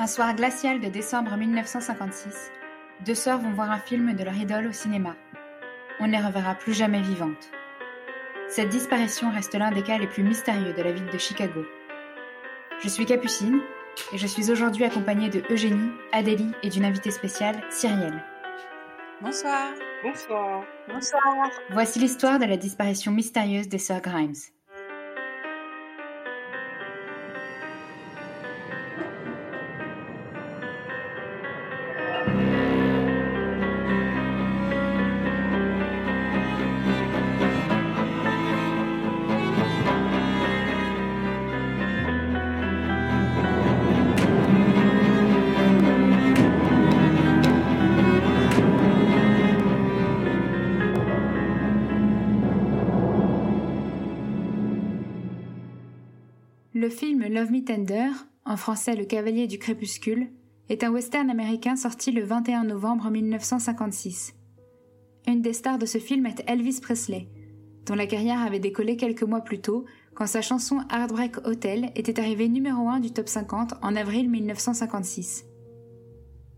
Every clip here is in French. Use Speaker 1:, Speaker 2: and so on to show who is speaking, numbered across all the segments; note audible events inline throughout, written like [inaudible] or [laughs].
Speaker 1: Un soir glacial de décembre 1956, deux sœurs vont voir un film de leur idole au cinéma. On ne les reverra plus jamais vivantes. Cette disparition reste l'un des cas les plus mystérieux de la ville de Chicago. Je suis Capucine et je suis aujourd'hui accompagnée de Eugénie, Adélie et d'une invitée spéciale, Cyrielle.
Speaker 2: Bonsoir.
Speaker 3: Bonsoir.
Speaker 2: Bonsoir.
Speaker 1: Voici l'histoire de la disparition mystérieuse des sœurs Grimes. Love Me Tender, en français Le Cavalier du Crépuscule, est un western américain sorti le 21 novembre 1956. Une des stars de ce film est Elvis Presley, dont la carrière avait décollé quelques mois plus tôt quand sa chanson Heartbreak Hotel était arrivée numéro 1 du top 50 en avril 1956.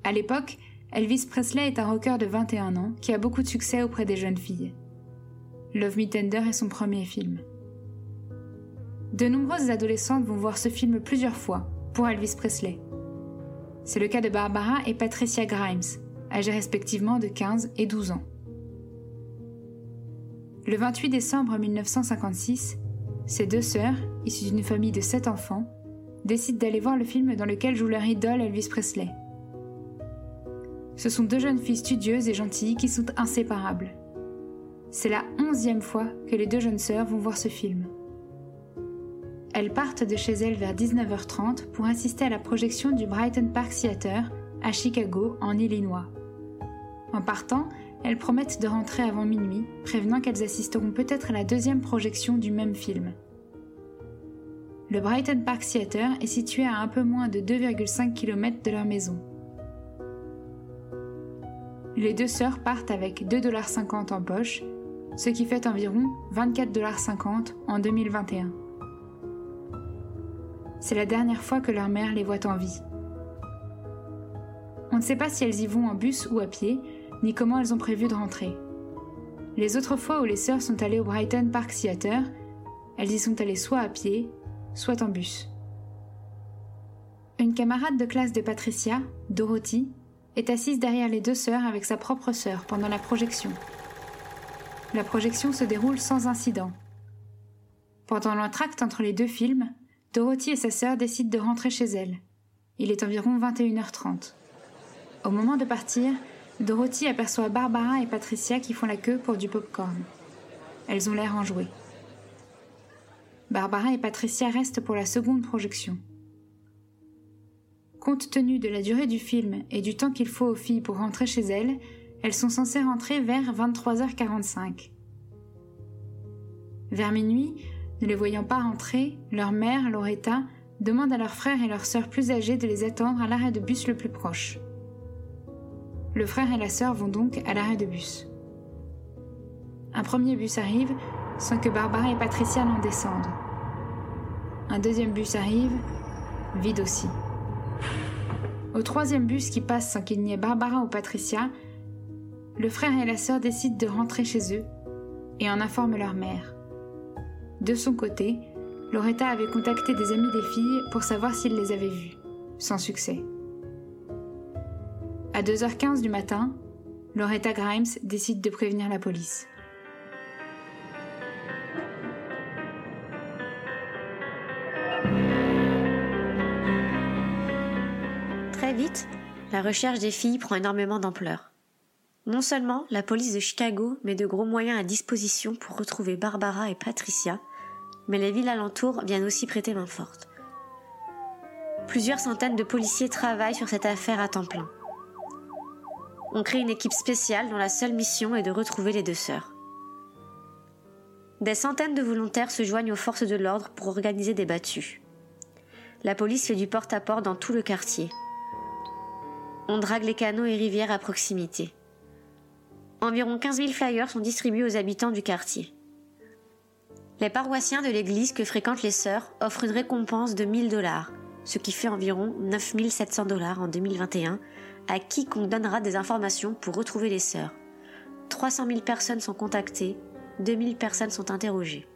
Speaker 1: À l'époque, Elvis Presley est un rocker de 21 ans qui a beaucoup de succès auprès des jeunes filles. Love Me Tender est son premier film. De nombreuses adolescentes vont voir ce film plusieurs fois, pour Elvis Presley. C'est le cas de Barbara et Patricia Grimes, âgées respectivement de 15 et 12 ans. Le 28 décembre 1956, ces deux sœurs, issues d'une famille de sept enfants, décident d'aller voir le film dans lequel joue leur idole Elvis Presley. Ce sont deux jeunes filles studieuses et gentilles qui sont inséparables. C'est la onzième fois que les deux jeunes sœurs vont voir ce film. Elles partent de chez elles vers 19h30 pour assister à la projection du Brighton Park Theater à Chicago, en Illinois. En partant, elles promettent de rentrer avant minuit, prévenant qu'elles assisteront peut-être à la deuxième projection du même film. Le Brighton Park Theater est situé à un peu moins de 2,5 km de leur maison. Les deux sœurs partent avec 2,50$ en poche, ce qui fait environ 24,50$ en 2021. C'est la dernière fois que leur mère les voit en vie. On ne sait pas si elles y vont en bus ou à pied, ni comment elles ont prévu de rentrer. Les autres fois où les sœurs sont allées au Brighton Park Theater, elles y sont allées soit à pied, soit en bus. Une camarade de classe de Patricia, Dorothy, est assise derrière les deux sœurs avec sa propre sœur pendant la projection. La projection se déroule sans incident. Pendant l'entracte entre les deux films, Dorothy et sa sœur décident de rentrer chez elles. Il est environ 21h30. Au moment de partir, Dorothy aperçoit Barbara et Patricia qui font la queue pour du pop-corn. Elles ont l'air enjouées. Barbara et Patricia restent pour la seconde projection. Compte tenu de la durée du film et du temps qu'il faut aux filles pour rentrer chez elles, elles sont censées rentrer vers 23h45. Vers minuit, ne les voyant pas rentrer, leur mère, Loretta, demande à leurs frères et leurs sœurs plus âgées de les attendre à l'arrêt de bus le plus proche. Le frère et la sœur vont donc à l'arrêt de bus. Un premier bus arrive sans que Barbara et Patricia n'en descendent. Un deuxième bus arrive, vide aussi. Au troisième bus qui passe sans qu'il n'y ait Barbara ou Patricia, le frère et la sœur décident de rentrer chez eux et en informent leur mère. De son côté, Loretta avait contacté des amis des filles pour savoir s'ils les avaient vues, sans succès. À 2h15 du matin, Loretta Grimes décide de prévenir la police.
Speaker 4: Très vite, la recherche des filles prend énormément d'ampleur. Non seulement la police de Chicago met de gros moyens à disposition pour retrouver Barbara et Patricia, mais les villes alentours viennent aussi prêter main forte. Plusieurs centaines de policiers travaillent sur cette affaire à temps plein. On crée une équipe spéciale dont la seule mission est de retrouver les deux sœurs. Des centaines de volontaires se joignent aux forces de l'ordre pour organiser des battues. La police fait du porte-à-porte dans tout le quartier. On drague les canaux et rivières à proximité. Environ 15 000 flyers sont distribués aux habitants du quartier. Les paroissiens de l'église que fréquentent les sœurs offrent une récompense de 1000 dollars, ce qui fait environ 9700 dollars en 2021, à quiconque donnera des informations pour retrouver les sœurs. 300 000 personnes sont contactées, 2000 personnes sont interrogées.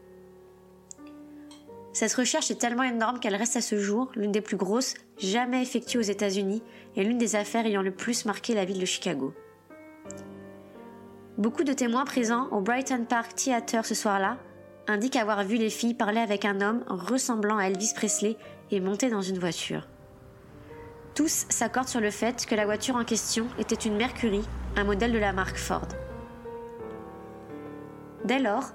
Speaker 4: Cette recherche est tellement énorme qu'elle reste à ce jour l'une des plus grosses jamais effectuées aux États-Unis et l'une des affaires ayant le plus marqué la ville de Chicago. Beaucoup de témoins présents au Brighton Park Theatre ce soir-là indiquent avoir vu les filles parler avec un homme ressemblant à Elvis Presley et monter dans une voiture. Tous s'accordent sur le fait que la voiture en question était une Mercury, un modèle de la marque Ford. Dès lors,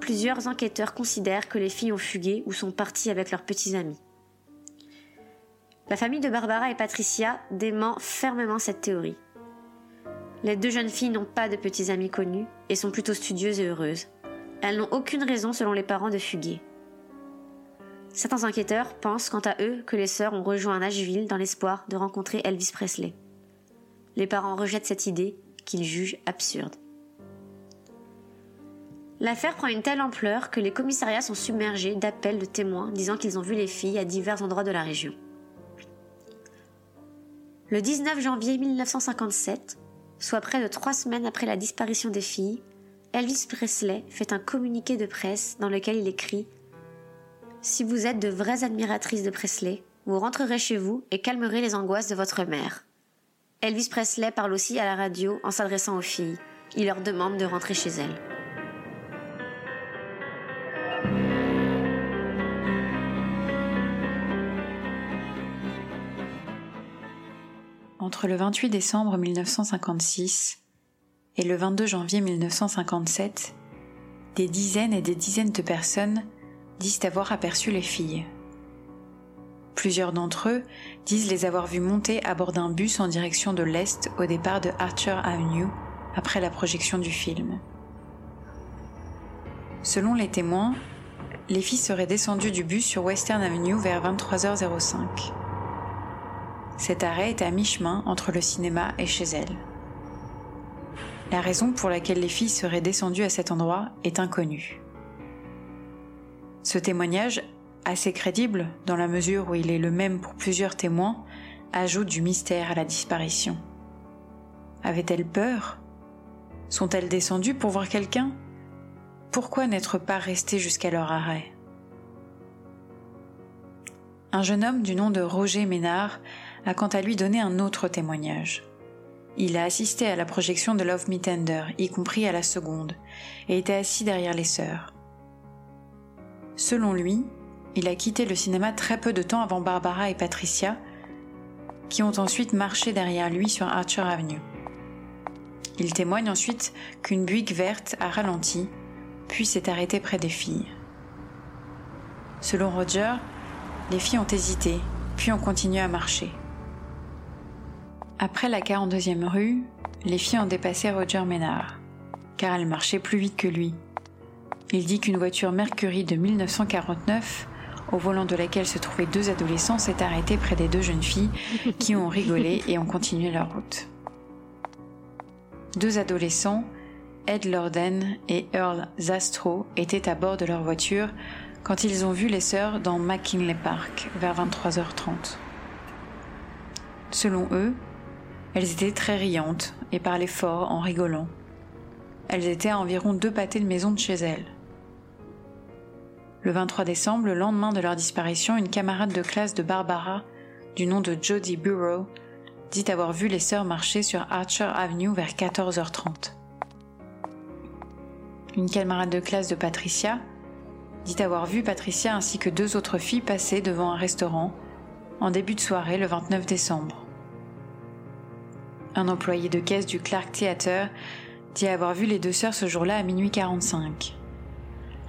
Speaker 4: plusieurs enquêteurs considèrent que les filles ont fugué ou sont parties avec leurs petits amis. La famille de Barbara et Patricia dément fermement cette théorie. Les deux jeunes filles n'ont pas de petits amis connus et sont plutôt studieuses et heureuses. Elles n'ont aucune raison selon les parents de fuguer. Certains enquêteurs pensent quant à eux que les sœurs ont rejoint Nashville dans l'espoir de rencontrer Elvis Presley. Les parents rejettent cette idée qu'ils jugent absurde. L'affaire prend une telle ampleur que les commissariats sont submergés d'appels de témoins disant qu'ils ont vu les filles à divers endroits de la région. Le 19 janvier 1957, soit près de trois semaines après la disparition des filles, Elvis Presley fait un communiqué de presse dans lequel il écrit Si vous êtes de vraies admiratrices de Presley, vous rentrerez chez vous et calmerez les angoisses de votre mère. Elvis Presley parle aussi à la radio en s'adressant aux filles. Il leur demande de rentrer chez elles.
Speaker 3: Entre le 28 décembre 1956 et le 22 janvier 1957, des dizaines et des dizaines de personnes disent avoir aperçu les filles. Plusieurs d'entre eux disent les avoir vues monter à bord d'un bus en direction de l'Est au départ de Archer Avenue après la projection du film. Selon les témoins, les filles seraient descendues du bus sur Western Avenue vers 23h05. Cet arrêt est à mi-chemin entre le cinéma et chez elles. La raison pour laquelle les filles seraient descendues à cet endroit est inconnue. Ce témoignage, assez crédible dans la mesure où il est le même pour plusieurs témoins, ajoute du mystère à la disparition. Avaient-elles peur? Sont-elles descendues pour voir quelqu'un? Pourquoi n'être pas restées jusqu'à leur arrêt Un jeune homme du nom de Roger Ménard a quant à lui donné un autre témoignage. Il a assisté à la projection de Love Me Tender, y compris à la seconde, et était assis derrière les sœurs. Selon lui, il a quitté le cinéma très peu de temps avant Barbara et Patricia, qui ont ensuite marché derrière lui sur Archer Avenue. Il témoigne ensuite qu'une Buick verte a ralenti, puis s'est arrêtée près des filles. Selon Roger, les filles ont hésité, puis ont continué à marcher. Après la 42e rue, les filles ont dépassé Roger Ménard, car elles marchaient plus vite que lui. Il dit qu'une voiture Mercury de 1949, au volant de laquelle se trouvaient deux adolescents, s'est arrêtée près des deux jeunes filles qui ont rigolé et ont continué leur route. Deux adolescents, Ed Lorden et Earl Zastro, étaient à bord de leur voiture quand ils ont vu les sœurs dans McKinley Park vers 23h30. Selon eux, elles étaient très riantes et parlaient fort en rigolant. Elles étaient à environ deux pâtés de maison de chez elles. Le 23 décembre, le lendemain de leur disparition, une camarade de classe de Barbara, du nom de Jodie Burrow, dit avoir vu les sœurs marcher sur Archer Avenue vers 14h30. Une camarade de classe de Patricia dit avoir vu Patricia ainsi que deux autres filles passer devant un restaurant en début de soirée le 29 décembre. Un employé de caisse du Clark Theatre dit avoir vu les deux sœurs ce jour-là à minuit 45.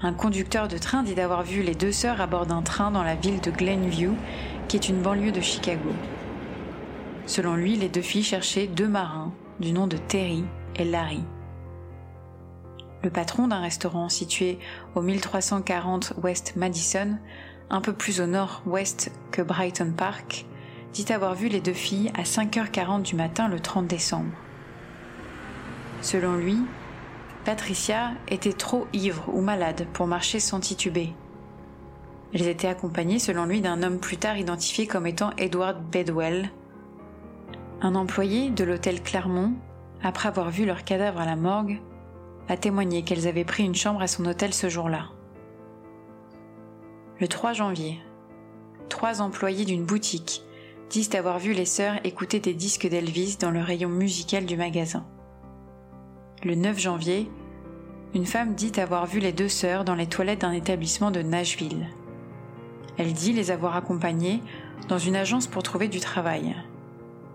Speaker 3: Un conducteur de train dit d'avoir vu les deux sœurs à bord d'un train dans la ville de Glenview, qui est une banlieue de Chicago. Selon lui, les deux filles cherchaient deux marins, du nom de Terry et Larry. Le patron d'un restaurant situé au 1340 West Madison, un peu plus au nord-ouest que Brighton Park, dit avoir vu les deux filles à 5h40 du matin le 30 décembre. Selon lui, Patricia était trop ivre ou malade pour marcher sans tituber. Elles étaient accompagnées selon lui d'un homme plus tard identifié comme étant Edward Bedwell, un employé de l'hôtel Clermont, après avoir vu leur cadavre à la morgue, a témoigné qu'elles avaient pris une chambre à son hôtel ce jour-là. Le 3 janvier, trois employés d'une boutique disent avoir vu les sœurs écouter des disques d'Elvis dans le rayon musical du magasin. Le 9 janvier, une femme dit avoir vu les deux sœurs dans les toilettes d'un établissement de Nashville. Elle dit les avoir accompagnées dans une agence pour trouver du travail.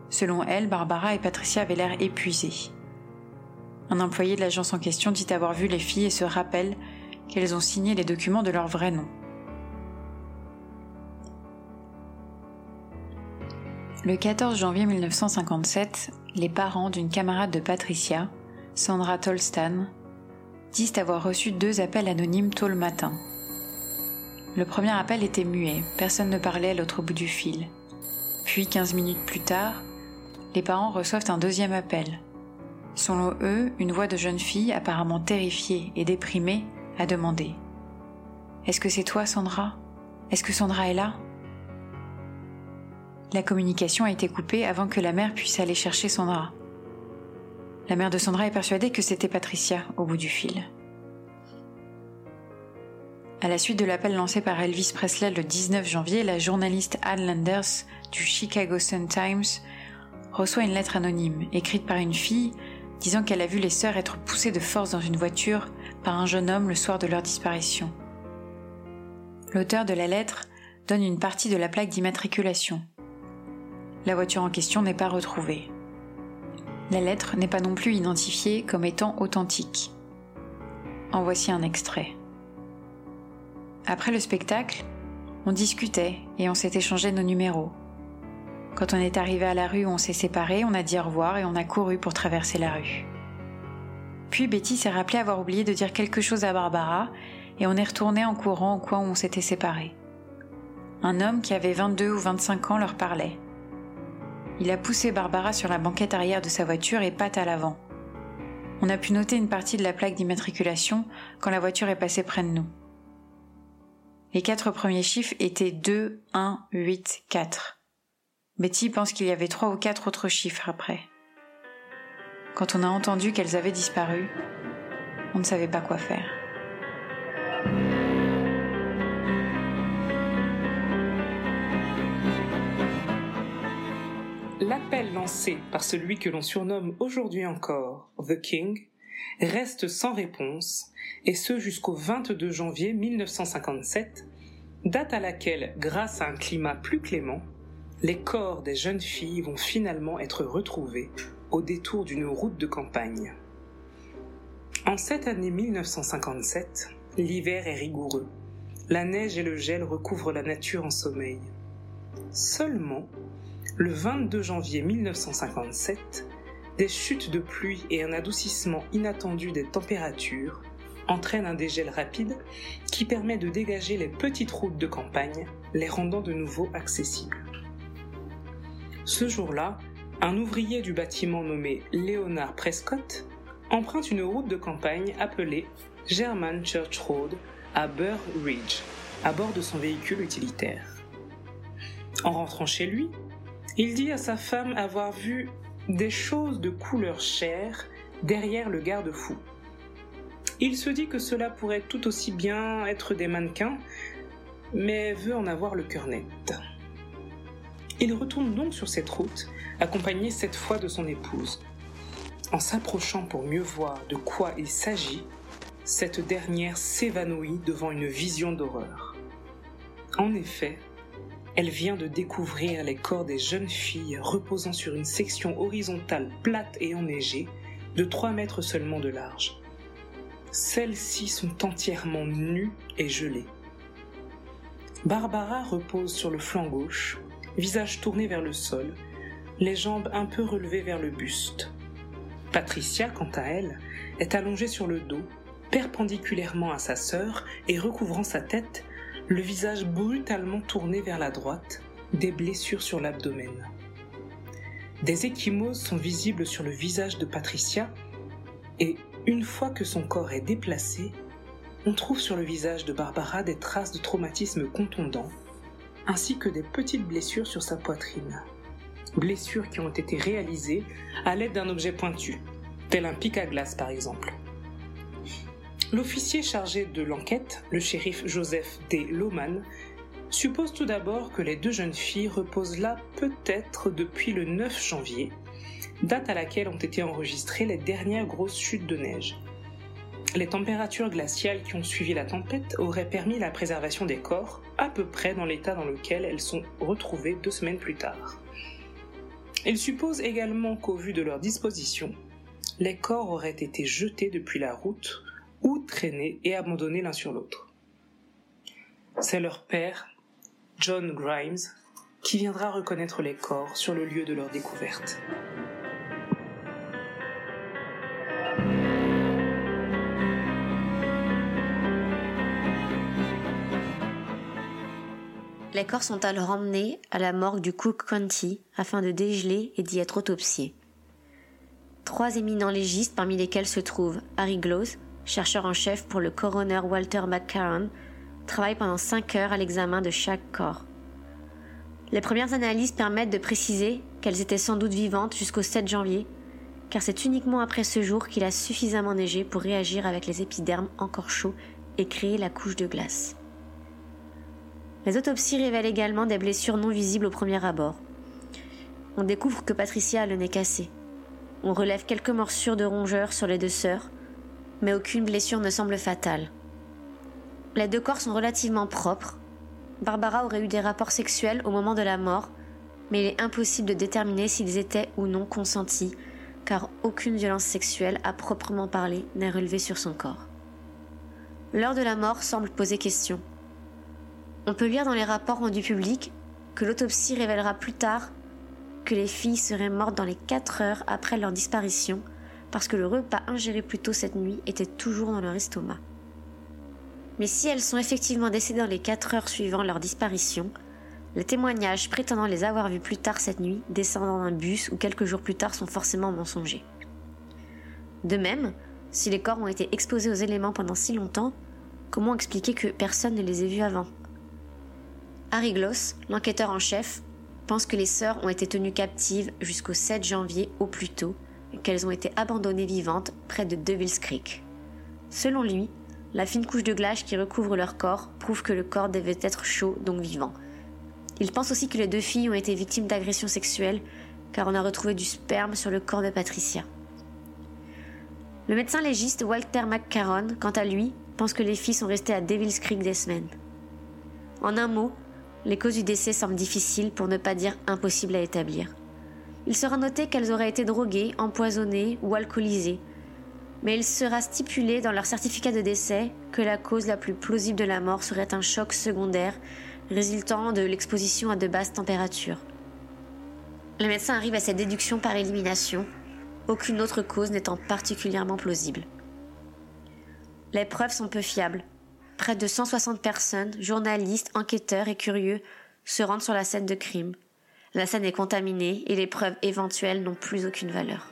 Speaker 3: Selon elle, Barbara et Patricia avaient l'air épuisées. Un employé de l'agence en question dit avoir vu les filles et se rappelle qu'elles ont signé les documents de leur vrai nom. Le 14 janvier 1957, les parents d'une camarade de Patricia, Sandra Tolstan, disent avoir reçu deux appels anonymes tôt le matin. Le premier appel était muet, personne ne parlait à l'autre bout du fil. Puis, 15 minutes plus tard, les parents reçoivent un deuxième appel. Selon eux, une voix de jeune fille, apparemment terrifiée et déprimée, a demandé Est-ce que c'est toi, Sandra? Est-ce que Sandra est là? La communication a été coupée avant que la mère puisse aller chercher Sandra. La mère de Sandra est persuadée que c'était Patricia au bout du fil. À la suite de l'appel lancé par Elvis Presley le 19 janvier, la journaliste Ann Landers du Chicago Sun-Times reçoit une lettre anonyme écrite par une fille disant qu'elle a vu les sœurs être poussées de force dans une voiture par un jeune homme le soir de leur disparition. L'auteur de la lettre donne une partie de la plaque d'immatriculation, la voiture en question n'est pas retrouvée. La lettre n'est pas non plus identifiée comme étant authentique. En voici un extrait. Après le spectacle, on discutait et on s'est échangé nos numéros. Quand on est arrivé à la rue où on s'est séparés, on a dit au revoir et on a couru pour traverser la rue. Puis Betty s'est rappelé avoir oublié de dire quelque chose à Barbara et on est retourné en courant au coin où on s'était séparés. Un homme qui avait 22 ou 25 ans leur parlait. Il a poussé Barbara sur la banquette arrière de sa voiture et patte à l'avant. On a pu noter une partie de la plaque d'immatriculation quand la voiture est passée près de nous. Les quatre premiers chiffres étaient 2, 1, 8, 4. Betty pense qu'il y avait trois ou quatre autres chiffres après. Quand on a entendu qu'elles avaient disparu, on ne savait pas quoi faire.
Speaker 5: L'appel lancé par celui que l'on surnomme aujourd'hui encore The King reste sans réponse, et ce jusqu'au 22 janvier 1957, date à laquelle, grâce à un climat plus clément, les corps des jeunes filles vont finalement être retrouvés au détour d'une route de campagne. En cette année 1957, l'hiver est rigoureux. La neige et le gel recouvrent la nature en sommeil. Seulement, le 22 janvier 1957, des chutes de pluie et un adoucissement inattendu des températures entraînent un dégel rapide qui permet de dégager les petites routes de campagne, les rendant de nouveau accessibles. Ce jour-là, un ouvrier du bâtiment nommé Leonard Prescott emprunte une route de campagne appelée German Church Road à Burr Ridge, à bord de son véhicule utilitaire. En rentrant chez lui, il dit à sa femme avoir vu des choses de couleur chair derrière le garde-fou. Il se dit que cela pourrait tout aussi bien être des mannequins, mais veut en avoir le cœur net. Il retourne donc sur cette route, accompagné cette fois de son épouse. En s'approchant pour mieux voir de quoi il s'agit, cette dernière s'évanouit devant une vision d'horreur. En effet, elle vient de découvrir les corps des jeunes filles reposant sur une section horizontale plate et enneigée de 3 mètres seulement de large. Celles-ci sont entièrement nues et gelées. Barbara repose sur le flanc gauche, visage tourné vers le sol, les jambes un peu relevées vers le buste. Patricia, quant à elle, est allongée sur le dos, perpendiculairement à sa sœur et recouvrant sa tête le visage brutalement tourné vers la droite, des blessures sur l'abdomen. Des échymoses sont visibles sur le visage de Patricia et, une fois que son corps est déplacé, on trouve sur le visage de Barbara des traces de traumatisme contondant, ainsi que des petites blessures sur sa poitrine. Blessures qui ont été réalisées à l'aide d'un objet pointu, tel un pic à glace par exemple. L'officier chargé de l'enquête, le shérif Joseph D. Lohman, suppose tout d'abord que les deux jeunes filles reposent là peut-être depuis le 9 janvier, date à laquelle ont été enregistrées les dernières grosses chutes de neige. Les températures glaciales qui ont suivi la tempête auraient permis la préservation des corps, à peu près dans l'état dans lequel elles sont retrouvées deux semaines plus tard. Il suppose également qu'au vu de leur disposition, les corps auraient été jetés depuis la route ou traînés et abandonnés l'un sur l'autre. C'est leur père, John Grimes, qui viendra reconnaître les corps sur le lieu de leur découverte.
Speaker 4: Les corps sont alors emmenés à la morgue du Cook County afin de dégeler et d'y être autopsiés. Trois éminents légistes, parmi lesquels se trouve Harry Glose, chercheur en chef pour le coroner Walter McCarron, travaillent pendant cinq heures à l'examen de chaque corps. Les premières analyses permettent de préciser qu'elles étaient sans doute vivantes jusqu'au 7 janvier, car c'est uniquement après ce jour qu'il a suffisamment neigé pour réagir avec les épidermes encore chauds et créer la couche de glace. Les autopsies révèlent également des blessures non visibles au premier abord. On découvre que Patricia a le nez cassé. On relève quelques morsures de rongeurs sur les deux sœurs, mais aucune blessure ne semble fatale. Les deux corps sont relativement propres. Barbara aurait eu des rapports sexuels au moment de la mort, mais il est impossible de déterminer s'ils étaient ou non consentis, car aucune violence sexuelle à proprement parler n'est relevée sur son corps. L'heure de la mort semble poser question. On peut lire dans les rapports rendus publics que l'autopsie révélera plus tard que les filles seraient mortes dans les 4 heures après leur disparition parce que le repas ingéré plus tôt cette nuit était toujours dans leur estomac. Mais si elles sont effectivement décédées dans les 4 heures suivant leur disparition, les témoignages prétendant les avoir vues plus tard cette nuit, descendant d'un bus ou quelques jours plus tard, sont forcément mensongers. De même, si les corps ont été exposés aux éléments pendant si longtemps, comment expliquer que personne ne les ait vus avant? Harry Gloss, l'enquêteur en chef, pense que les sœurs ont été tenues captives jusqu'au 7 janvier au plus tôt qu'elles ont été abandonnées vivantes près de Devil's Creek. Selon lui, la fine couche de glace qui recouvre leur corps prouve que le corps devait être chaud, donc vivant. Il pense aussi que les deux filles ont été victimes d'agressions sexuelles car on a retrouvé du sperme sur le corps de Patricia. Le médecin légiste Walter McCarron, quant à lui, pense que les filles sont restées à Devil's Creek des semaines. En un mot, les causes du décès semblent difficiles pour ne pas dire impossibles à établir. Il sera noté qu'elles auraient été droguées, empoisonnées ou alcoolisées, mais il sera stipulé dans leur certificat de décès que la cause la plus plausible de la mort serait un choc secondaire résultant de l'exposition à de basses températures. Le médecin arrive à cette déduction par élimination, aucune autre cause n'étant particulièrement plausible. Les preuves sont peu fiables, près de 160 personnes, journalistes, enquêteurs et curieux, se rendent sur la scène de crime. La scène est contaminée et les preuves éventuelles n'ont plus aucune valeur.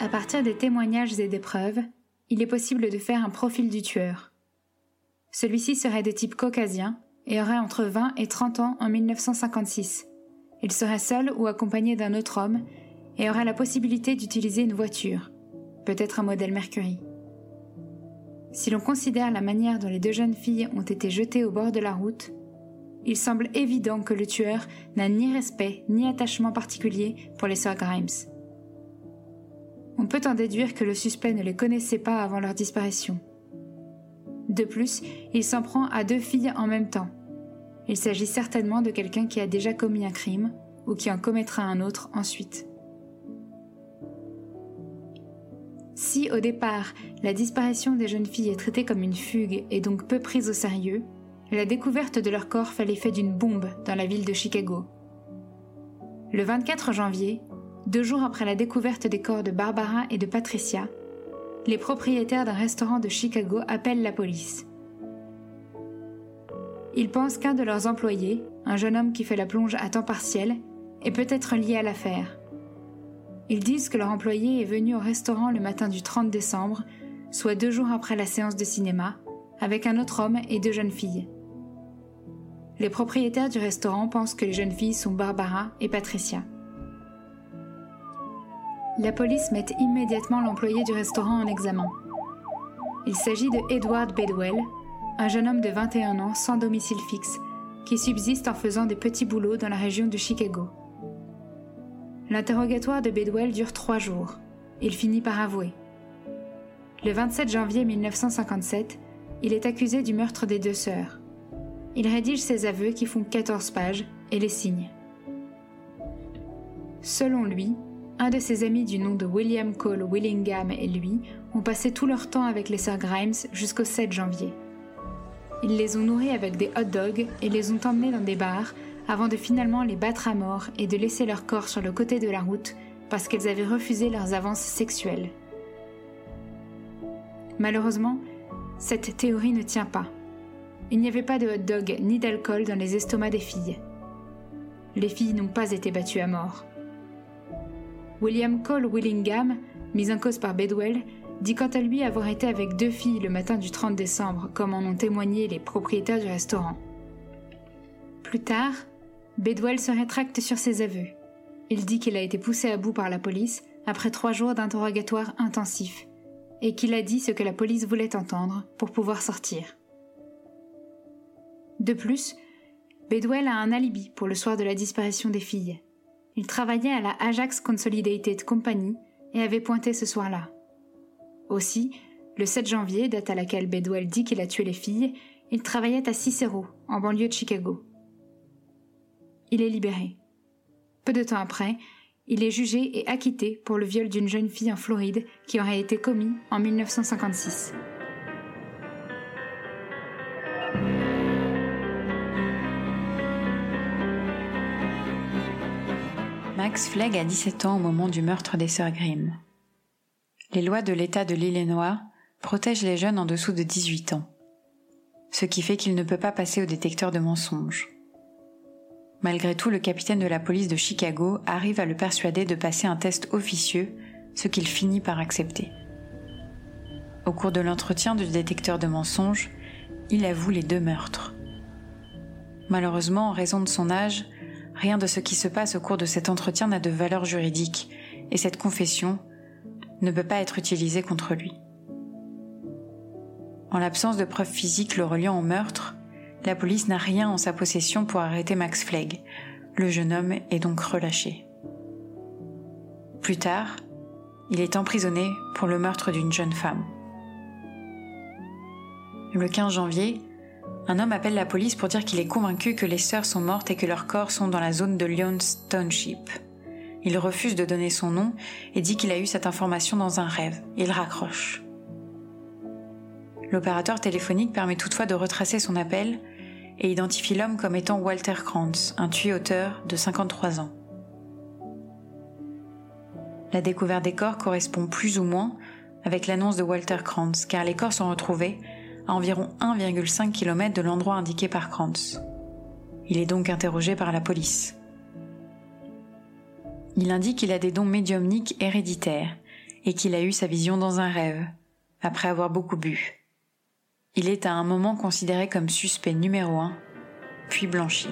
Speaker 1: À partir des témoignages et des preuves, il est possible de faire un profil du tueur. Celui-ci serait de type caucasien et aurait entre 20 et 30 ans en 1956. Il serait seul ou accompagné d'un autre homme et aurait la possibilité d'utiliser une voiture, peut-être un modèle Mercury. Si l'on considère la manière dont les deux jeunes filles ont été jetées au bord de la route, il semble évident que le tueur n'a ni respect ni attachement particulier pour les sœurs Grimes. On peut en déduire que le suspect ne les connaissait pas avant leur disparition. De plus, il s'en prend à deux filles en même temps, il s'agit certainement de quelqu'un qui a déjà commis un crime ou qui en commettra un autre ensuite. Si au départ la disparition des jeunes filles est traitée comme une fugue et donc peu prise au sérieux, la découverte de leur corps fait l'effet d'une bombe dans la ville de Chicago. Le 24 janvier, deux jours après la découverte des corps de Barbara et de Patricia, les propriétaires d'un restaurant de Chicago appellent la police. Ils pensent qu'un de leurs employés, un jeune homme qui fait la plonge à temps partiel, est peut-être lié à l'affaire. Ils disent que leur employé est venu au restaurant le matin du 30 décembre, soit deux jours après la séance de cinéma, avec un autre homme et deux jeunes filles. Les propriétaires du restaurant pensent que les jeunes filles sont Barbara et Patricia. La police met immédiatement l'employé du restaurant en examen. Il s'agit de Edward Bedwell, un jeune homme de 21 ans sans domicile fixe, qui subsiste en faisant des petits boulots dans la région de Chicago. L'interrogatoire de Bedwell dure trois jours. Il finit par avouer. Le 27 janvier 1957, il est accusé du meurtre des deux sœurs. Il rédige ses aveux qui font 14 pages et les signe. Selon lui, un de ses amis du nom de William Cole Willingham et lui ont passé tout leur temps avec les sœurs Grimes jusqu'au 7 janvier. Ils les ont nourris avec des hot dogs et les ont emmenés dans des bars avant de finalement les battre à mort et de laisser leur corps sur le côté de la route parce qu'elles avaient refusé leurs avances sexuelles. Malheureusement, cette théorie ne tient pas. Il n'y avait pas de hot dog ni d'alcool dans les estomacs des filles. Les filles n'ont pas été battues à mort. William Cole Willingham, mis en cause par Bedwell, dit quant à lui avoir été avec deux filles le matin du 30 décembre, comme en ont témoigné les propriétaires du restaurant. Plus tard, Bedwell se rétracte sur ses aveux. Il dit qu'il a été poussé à bout par la police après trois jours d'interrogatoire intensif, et qu'il a dit ce que la police voulait entendre pour pouvoir sortir. De plus, Bedwell a un alibi pour le soir de la disparition des filles. Il travaillait à la Ajax Consolidated Company et avait pointé ce soir-là. Aussi, le 7 janvier, date à laquelle Bedwell dit qu'il a tué les filles, il travaillait à Cicero, en banlieue de Chicago. Il est libéré. Peu de temps après, il est jugé et acquitté pour le viol d'une jeune fille en Floride qui aurait été commis en 1956.
Speaker 3: Max Flegg a 17 ans au moment du meurtre des sœurs Grimm. Les lois de l'État de l'Illinois protègent les jeunes en dessous de 18 ans, ce qui fait qu'il ne peut pas passer au détecteur de mensonges. Malgré tout, le capitaine de la police de Chicago arrive à le persuader de passer un test officieux, ce qu'il finit par accepter. Au cours de l'entretien du détecteur de mensonges, il avoue les deux meurtres. Malheureusement, en raison de son âge, Rien de ce qui se passe au cours de cet entretien n'a de valeur juridique, et cette confession ne peut pas être utilisée contre lui. En l'absence de preuves physiques le reliant au meurtre, la police n'a rien en sa possession pour arrêter Max Flegg. Le jeune homme est donc relâché. Plus tard, il est emprisonné pour le meurtre d'une jeune femme. Le 15 janvier, un homme appelle la police pour dire qu'il est convaincu que les sœurs sont mortes et que leurs corps sont dans la zone de Lyons Township. Il refuse de donner son nom et dit qu'il a eu cette information dans un rêve. Il raccroche. L'opérateur téléphonique permet toutefois de retracer son appel et identifie l'homme comme étant Walter Krantz, un tuyauteur de 53 ans. La découverte des corps correspond plus ou moins avec l'annonce de Walter Krantz, car les corps sont retrouvés à environ 1,5 km de l'endroit indiqué par Krantz. Il est donc interrogé par la police. Il indique qu'il a des dons médiumniques héréditaires et qu'il a eu sa vision dans un rêve, après avoir beaucoup bu. Il est à un moment considéré comme suspect numéro un, puis blanchi.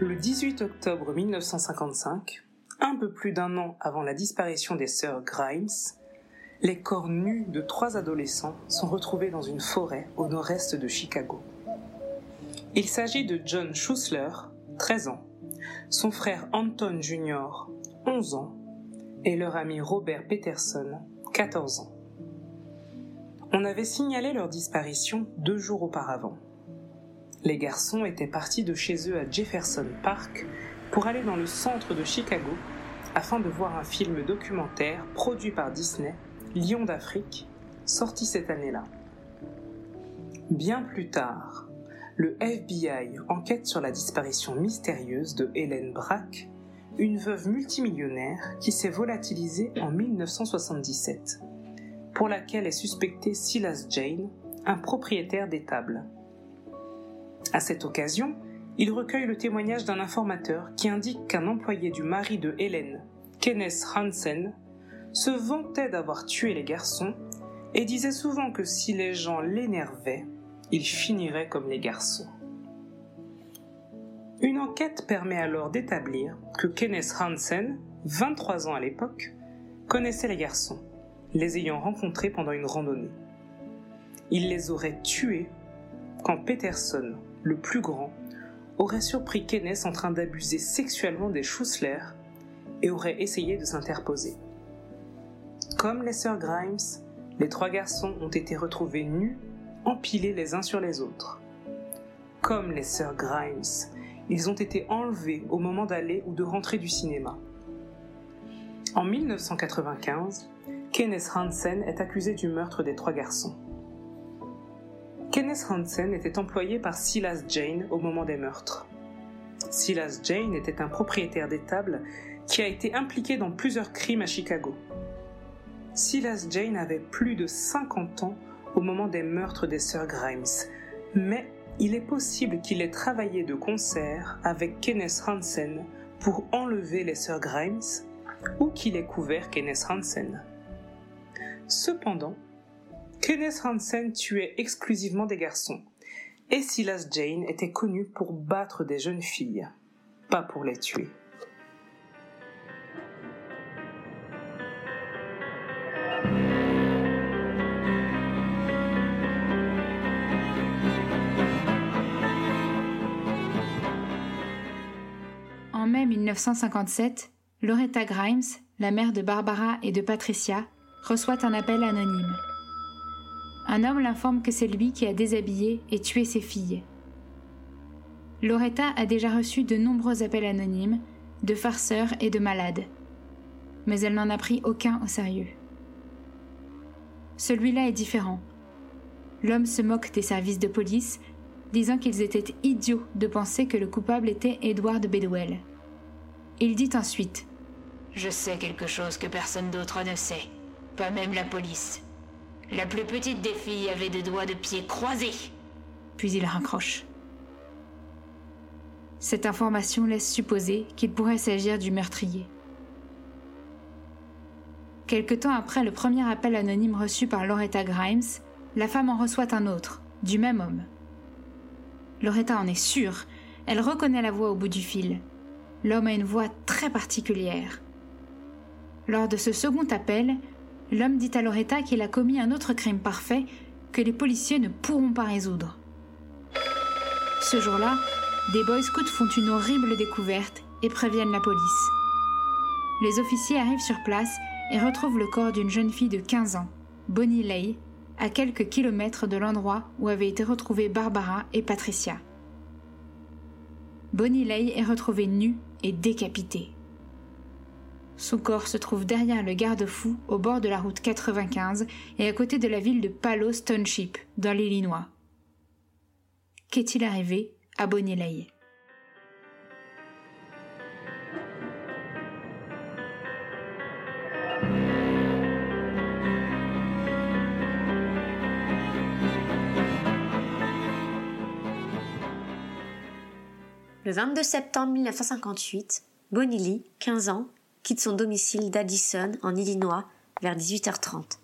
Speaker 5: Le 18 octobre 1955, un peu plus d'un an avant la disparition des sœurs Grimes, les corps nus de trois adolescents sont retrouvés dans une forêt au nord-est de Chicago. Il s'agit de John Schussler, 13 ans, son frère Anton Jr., 11 ans, et leur ami Robert Peterson, 14 ans. On avait signalé leur disparition deux jours auparavant. Les garçons étaient partis de chez eux à Jefferson Park pour aller dans le centre de Chicago afin de voir un film documentaire produit par Disney, Lion d'Afrique, sorti cette année-là. Bien plus tard, le FBI enquête sur la disparition mystérieuse de Hélène Brack, une veuve multimillionnaire qui s'est volatilisée en 1977, pour laquelle est suspecté Silas Jane, un propriétaire d'étable. À cette occasion, il recueille le témoignage d'un informateur qui indique qu'un employé du mari de Hélène, Kenneth Hansen, se vantait d'avoir tué les garçons et disait souvent que si les gens l'énervaient, il finirait comme les garçons. Une enquête permet alors d'établir que Kenneth Hansen, 23 ans à l'époque, connaissait les garçons, les ayant rencontrés pendant une randonnée. Il les aurait tués quand Peterson, le plus grand, aurait surpris Kenneth en train d'abuser sexuellement des Schussler et aurait essayé de s'interposer. Comme les sœurs Grimes, les trois garçons ont été retrouvés nus, empilés les uns sur les autres. Comme les sœurs Grimes, ils ont été enlevés au moment d'aller ou de rentrer du cinéma. En 1995, Kenneth Hansen est accusé du meurtre des trois garçons. Kenneth Hansen était employé par Silas Jane au moment des meurtres. Silas Jane était un propriétaire d'étable qui a été impliqué dans plusieurs crimes à Chicago. Silas Jane avait plus de 50 ans au moment des meurtres des sœurs Grimes, mais il est possible qu'il ait travaillé de concert avec Kenneth Hansen pour enlever les sœurs Grimes ou qu'il ait couvert Kenneth Hansen. Cependant, Kenneth Hansen tuait exclusivement des garçons, et Silas Jane était connu pour battre des jeunes filles, pas pour les tuer.
Speaker 1: Mai 1957, Loretta Grimes, la mère de Barbara et de Patricia, reçoit un appel anonyme. Un homme l'informe que c'est lui qui a déshabillé et tué ses filles. Loretta a déjà reçu de nombreux appels anonymes, de farceurs et de malades, mais elle n'en a pris aucun au sérieux. Celui-là est différent. L'homme se moque des services de police, disant qu'ils étaient idiots de penser que le coupable était Edward Bedwell. Il dit ensuite
Speaker 6: Je sais quelque chose que personne d'autre ne sait, pas même la police. La plus petite des filles avait des doigts de pied croisés.
Speaker 1: Puis il raccroche. Cette information laisse supposer qu'il pourrait s'agir du meurtrier. Quelque temps après le premier appel anonyme reçu par Loretta Grimes, la femme en reçoit un autre, du même homme. Loretta en est sûre, elle reconnaît la voix au bout du fil. L'homme a une voix très particulière. Lors de ce second appel, l'homme dit à Loretta qu'il a commis un autre crime parfait que les policiers ne pourront pas résoudre. Ce jour-là, des Boy Scouts font une horrible découverte et préviennent la police. Les officiers arrivent sur place et retrouvent le corps d'une jeune fille de 15 ans, Bonnie Lay, à quelques kilomètres de l'endroit où avaient été retrouvées Barbara et Patricia. Bonnie Lay est retrouvée nue et décapitée. Son corps se trouve derrière le garde-fou au bord de la route 95 et à côté de la ville de Palos Township, dans l'Illinois. Qu'est-il arrivé à Bonnie
Speaker 4: Le 22 septembre 1958, Bonnie Lee, 15 ans, quitte son domicile d'Addison, en Illinois, vers 18h30.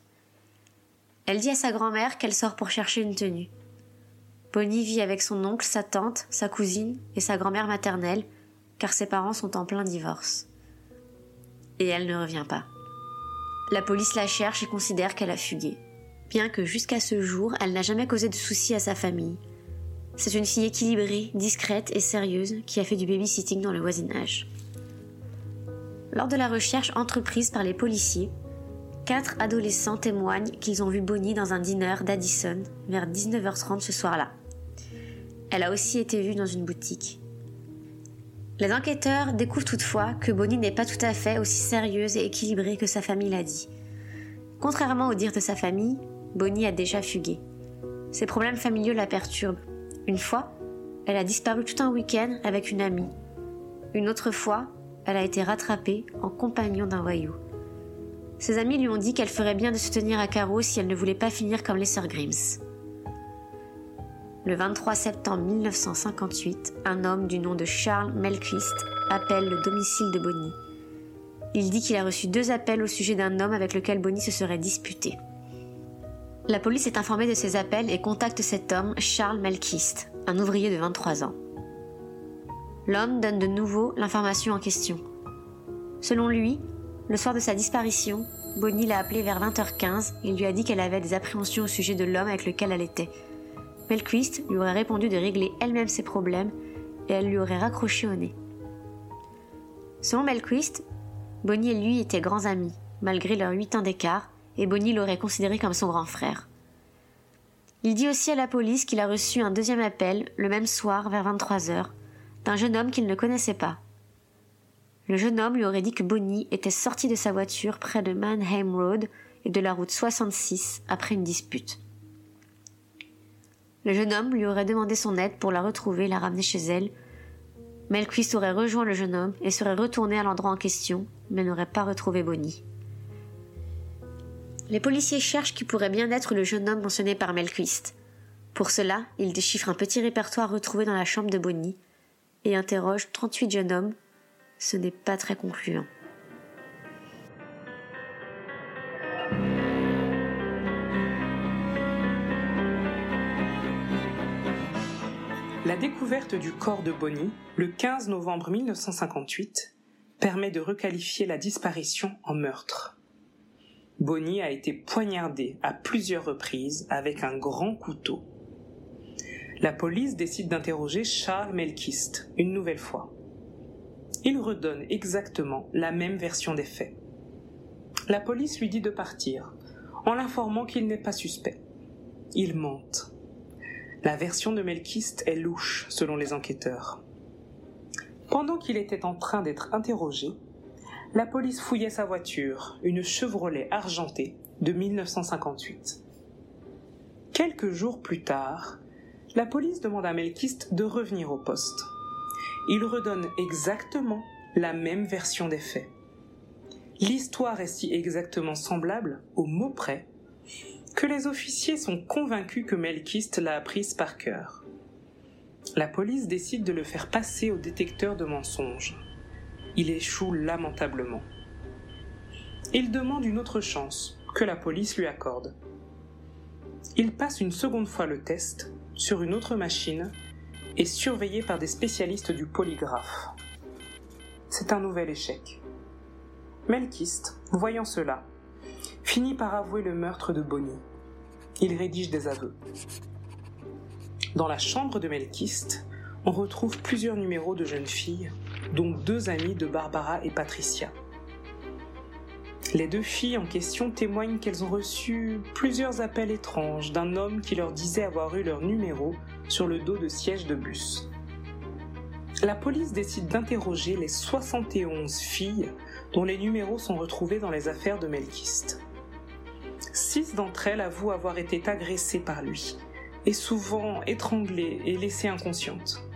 Speaker 4: Elle dit à sa grand-mère qu'elle sort pour chercher une tenue. Bonnie vit avec son oncle, sa tante, sa cousine et sa grand-mère maternelle, car ses parents sont en plein divorce. Et elle ne revient pas. La police la cherche et considère qu'elle a fugué, bien que jusqu'à ce jour, elle n'a jamais causé de soucis à sa famille. C'est une fille équilibrée, discrète et sérieuse qui a fait du babysitting dans le voisinage. Lors de la recherche entreprise par les policiers, quatre adolescents témoignent qu'ils ont vu Bonnie dans un dîner d'Addison vers 19h30 ce soir-là. Elle a aussi été vue dans une boutique. Les enquêteurs découvrent toutefois que Bonnie n'est pas tout à fait aussi sérieuse et équilibrée que sa famille l'a dit. Contrairement au dire de sa famille, Bonnie a déjà fugué. Ses problèmes familiaux la perturbent. Une fois, elle a disparu tout un week-end avec une amie. Une autre fois, elle a été rattrapée en compagnon d'un voyou. Ses amis lui ont dit qu'elle ferait bien de se tenir à carreau si elle ne voulait pas finir comme les sœurs Grims. Le 23 septembre 1958, un homme du nom de Charles Melquist appelle le domicile de Bonnie. Il dit qu'il a reçu deux appels au sujet d'un homme avec lequel Bonnie se serait disputé. La police est informée de ces appels et contacte cet homme, Charles Melquist, un ouvrier de 23 ans. L'homme donne de nouveau l'information en question. Selon lui, le soir de sa disparition, Bonnie l'a appelé vers 20h15 et lui a dit qu'elle avait des appréhensions au sujet de l'homme avec lequel elle était. Melquist lui aurait répondu de régler elle-même ses problèmes et elle lui aurait raccroché au nez. Selon Melquist, Bonnie et lui étaient grands amis, malgré leurs huit ans d'écart, et Bonnie l'aurait considéré comme son grand frère. Il dit aussi à la police qu'il a reçu un deuxième appel, le même soir, vers 23 heures, d'un jeune homme qu'il ne connaissait pas. Le jeune homme lui aurait dit que Bonnie était sortie de sa voiture près de Mannheim Road et de la route 66 après une dispute. Le jeune homme lui aurait demandé son aide pour la retrouver et la ramener chez elle. Melquist aurait rejoint le jeune homme et serait retourné à l'endroit en question, mais n'aurait pas retrouvé Bonnie. Les policiers cherchent qui pourrait bien être le jeune homme mentionné par Melquist. Pour cela, ils déchiffrent un petit répertoire retrouvé dans la chambre de Bonnie et interrogent 38 jeunes hommes. Ce n'est pas très concluant.
Speaker 5: La découverte du corps de Bonnie, le 15 novembre 1958, permet de requalifier la disparition en meurtre. Bonnie a été poignardée à plusieurs reprises avec un grand couteau. La police décide d'interroger Charles Melkist une nouvelle fois. Il redonne exactement la même version des faits. La police lui dit de partir, en l'informant qu'il n'est pas suspect. Il mente. La version de Melkist est louche, selon les enquêteurs. Pendant qu'il était en train d'être interrogé, la police fouillait sa voiture, une Chevrolet argentée de 1958. Quelques jours plus tard, la police demande à Melkist de revenir au poste. Il redonne exactement la même version des faits. L'histoire est si exactement semblable, au mot près, que les officiers sont convaincus que Melkist l'a apprise par cœur. La police décide de le faire passer au détecteur de mensonges. Il échoue lamentablement. Il demande une autre chance que la police lui accorde. Il passe une seconde fois le test sur une autre machine et surveillé par des spécialistes du polygraphe. C'est un nouvel échec. Melkist, voyant cela, finit par avouer le meurtre de Bonnie. Il rédige des aveux. Dans la chambre de Melkist, on retrouve plusieurs numéros de jeunes filles, dont deux amies de Barbara et Patricia. Les deux filles en question témoignent qu'elles ont reçu plusieurs appels étranges d'un homme qui leur disait avoir eu leur numéro sur le dos de siège de bus. La police décide d'interroger les 71 filles dont les numéros sont retrouvés dans les affaires de Melkist. Six d'entre elles avouent avoir été agressées par lui, et souvent étranglées et laissées inconscientes.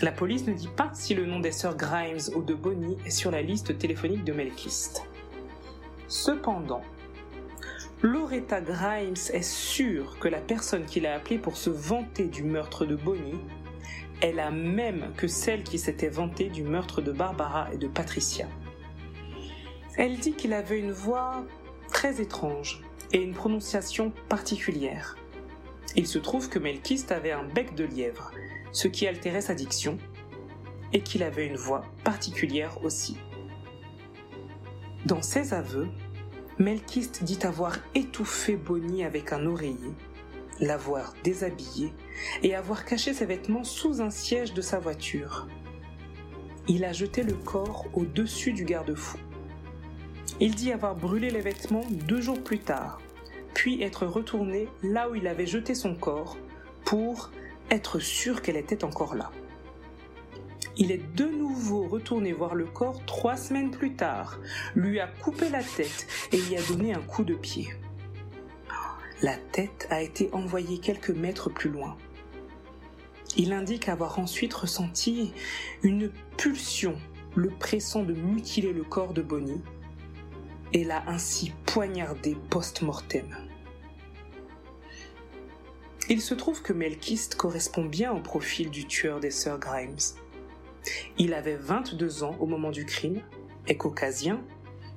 Speaker 5: La police ne dit pas si le nom des sœurs Grimes ou de Bonnie est sur la liste téléphonique de Melkist. Cependant, Loretta Grimes est sûre que la personne qui l'a appelée pour se vanter du meurtre de Bonnie est la même que celle qui s'était vantée du meurtre de Barbara et de Patricia. Elle dit qu'il avait une voix très étrange et une prononciation particulière. Il se trouve que Melkist avait un bec de lièvre, ce qui altérait sa diction, et qu'il avait une voix particulière aussi. Dans ses aveux, Melkist dit avoir étouffé Bonnie avec un oreiller, l'avoir déshabillée et avoir caché ses vêtements sous un siège de sa voiture. Il a jeté le corps au-dessus du garde-fou. Il dit avoir brûlé les vêtements deux jours plus tard, puis être retourné là où il avait jeté son corps pour être sûr qu'elle était encore là. Il est de nouveau retourné voir le corps trois semaines plus tard, lui a coupé la tête et y a donné un coup de pied. La tête a été envoyée quelques mètres plus loin. Il indique avoir ensuite ressenti une pulsion le pressant de mutiler le corps de Bonnie et l'a ainsi poignardé post-mortem. Il se trouve que Melkist correspond bien au profil du tueur des sœurs Grimes. Il avait 22 ans au moment du crime, est caucasien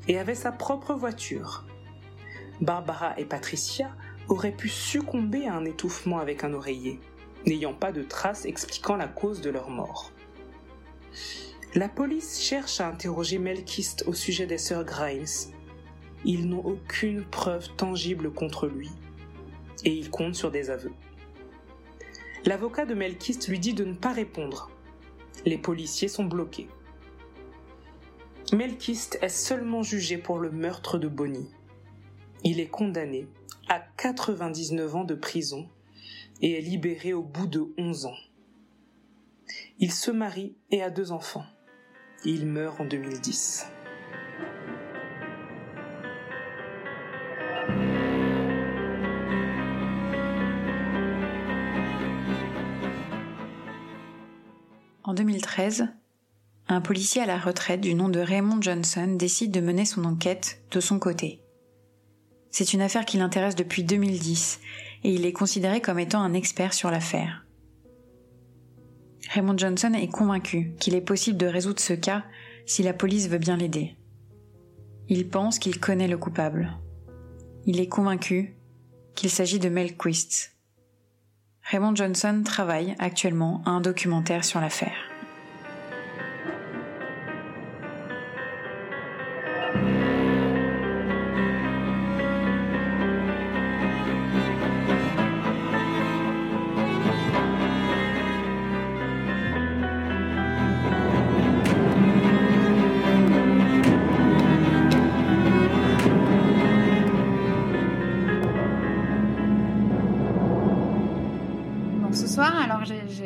Speaker 5: et avait sa propre voiture. Barbara et Patricia auraient pu succomber à un étouffement avec un oreiller, n'ayant pas de traces expliquant la cause de leur mort. La police cherche à interroger Melkist au sujet des sœurs Grimes. Ils n'ont aucune preuve tangible contre lui et ils comptent sur des aveux. L'avocat de Melkist lui dit de ne pas répondre. Les policiers sont bloqués. Melkist est seulement jugé pour le meurtre de Bonnie. Il est condamné à 99 ans de prison et est libéré au bout de 11 ans. Il se marie et a deux enfants. Il meurt en 2010.
Speaker 3: En 2013, un policier à la retraite du nom de Raymond Johnson décide de mener son enquête de son côté. C'est une affaire qui l'intéresse depuis 2010 et il est considéré comme étant un expert sur l'affaire. Raymond Johnson est convaincu qu'il est possible de résoudre ce cas si la police veut bien l'aider. Il pense qu'il connaît le coupable. Il est convaincu qu'il s'agit de Melquist. Raymond Johnson travaille actuellement à un documentaire sur l'affaire.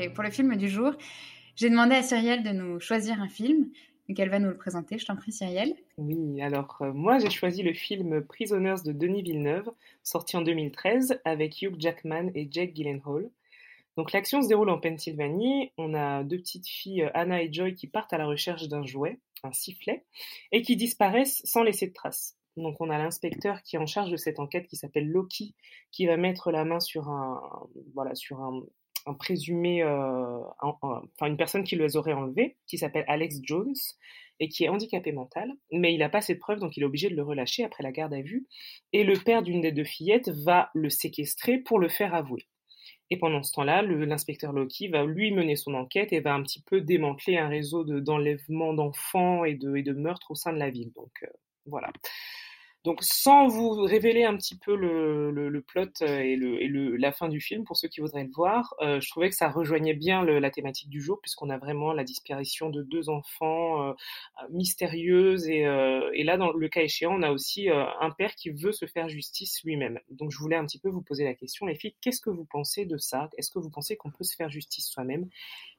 Speaker 1: Pour le film du jour, j'ai demandé à Cyrielle de nous choisir un film. Donc elle va nous le présenter. Je t'en prie, Cyrielle.
Speaker 5: Oui, alors euh, moi j'ai choisi le film Prisoners de Denis Villeneuve, sorti en 2013 avec Hugh Jackman et Jake Gyllenhaal. Donc l'action se déroule en Pennsylvanie. On a deux petites filles, euh, Anna et Joy, qui partent à la recherche d'un jouet, un sifflet, et qui disparaissent sans laisser de traces. Donc on a l'inspecteur qui est en charge de cette enquête qui s'appelle Loki, qui va mettre la main sur un, voilà, sur un, un présumé, euh, enfin une personne qui les aurait enlevés, qui s'appelle Alex Jones et qui est handicapé mental, mais il n'a pas cette preuve, donc il est obligé de le relâcher après la garde à vue. Et le père d'une des deux fillettes va le séquestrer pour le faire avouer. Et pendant ce temps-là, l'inspecteur Loki va lui mener son enquête et va un petit peu démanteler un réseau de- d'enlèvement d'enfants et de, et de meurtres au sein de la ville. Donc euh, voilà. Donc sans vous révéler un petit peu le, plot euh, et, le, et la fin du film, pour ceux qui voudraient le voir, euh, je trouvais que ça rejoignait bien la thématique du jour, puisqu'on a vraiment la disparition de deux enfants euh, mystérieuses. Et, euh, là, dans le cas échéant, on a aussi euh, un père qui veut se faire justice lui-même. Donc je voulais un petit peu vous poser la question, les filles, qu'est-ce que vous pensez de ça? Est-ce que vous pensez qu'on peut se faire justice soi-même?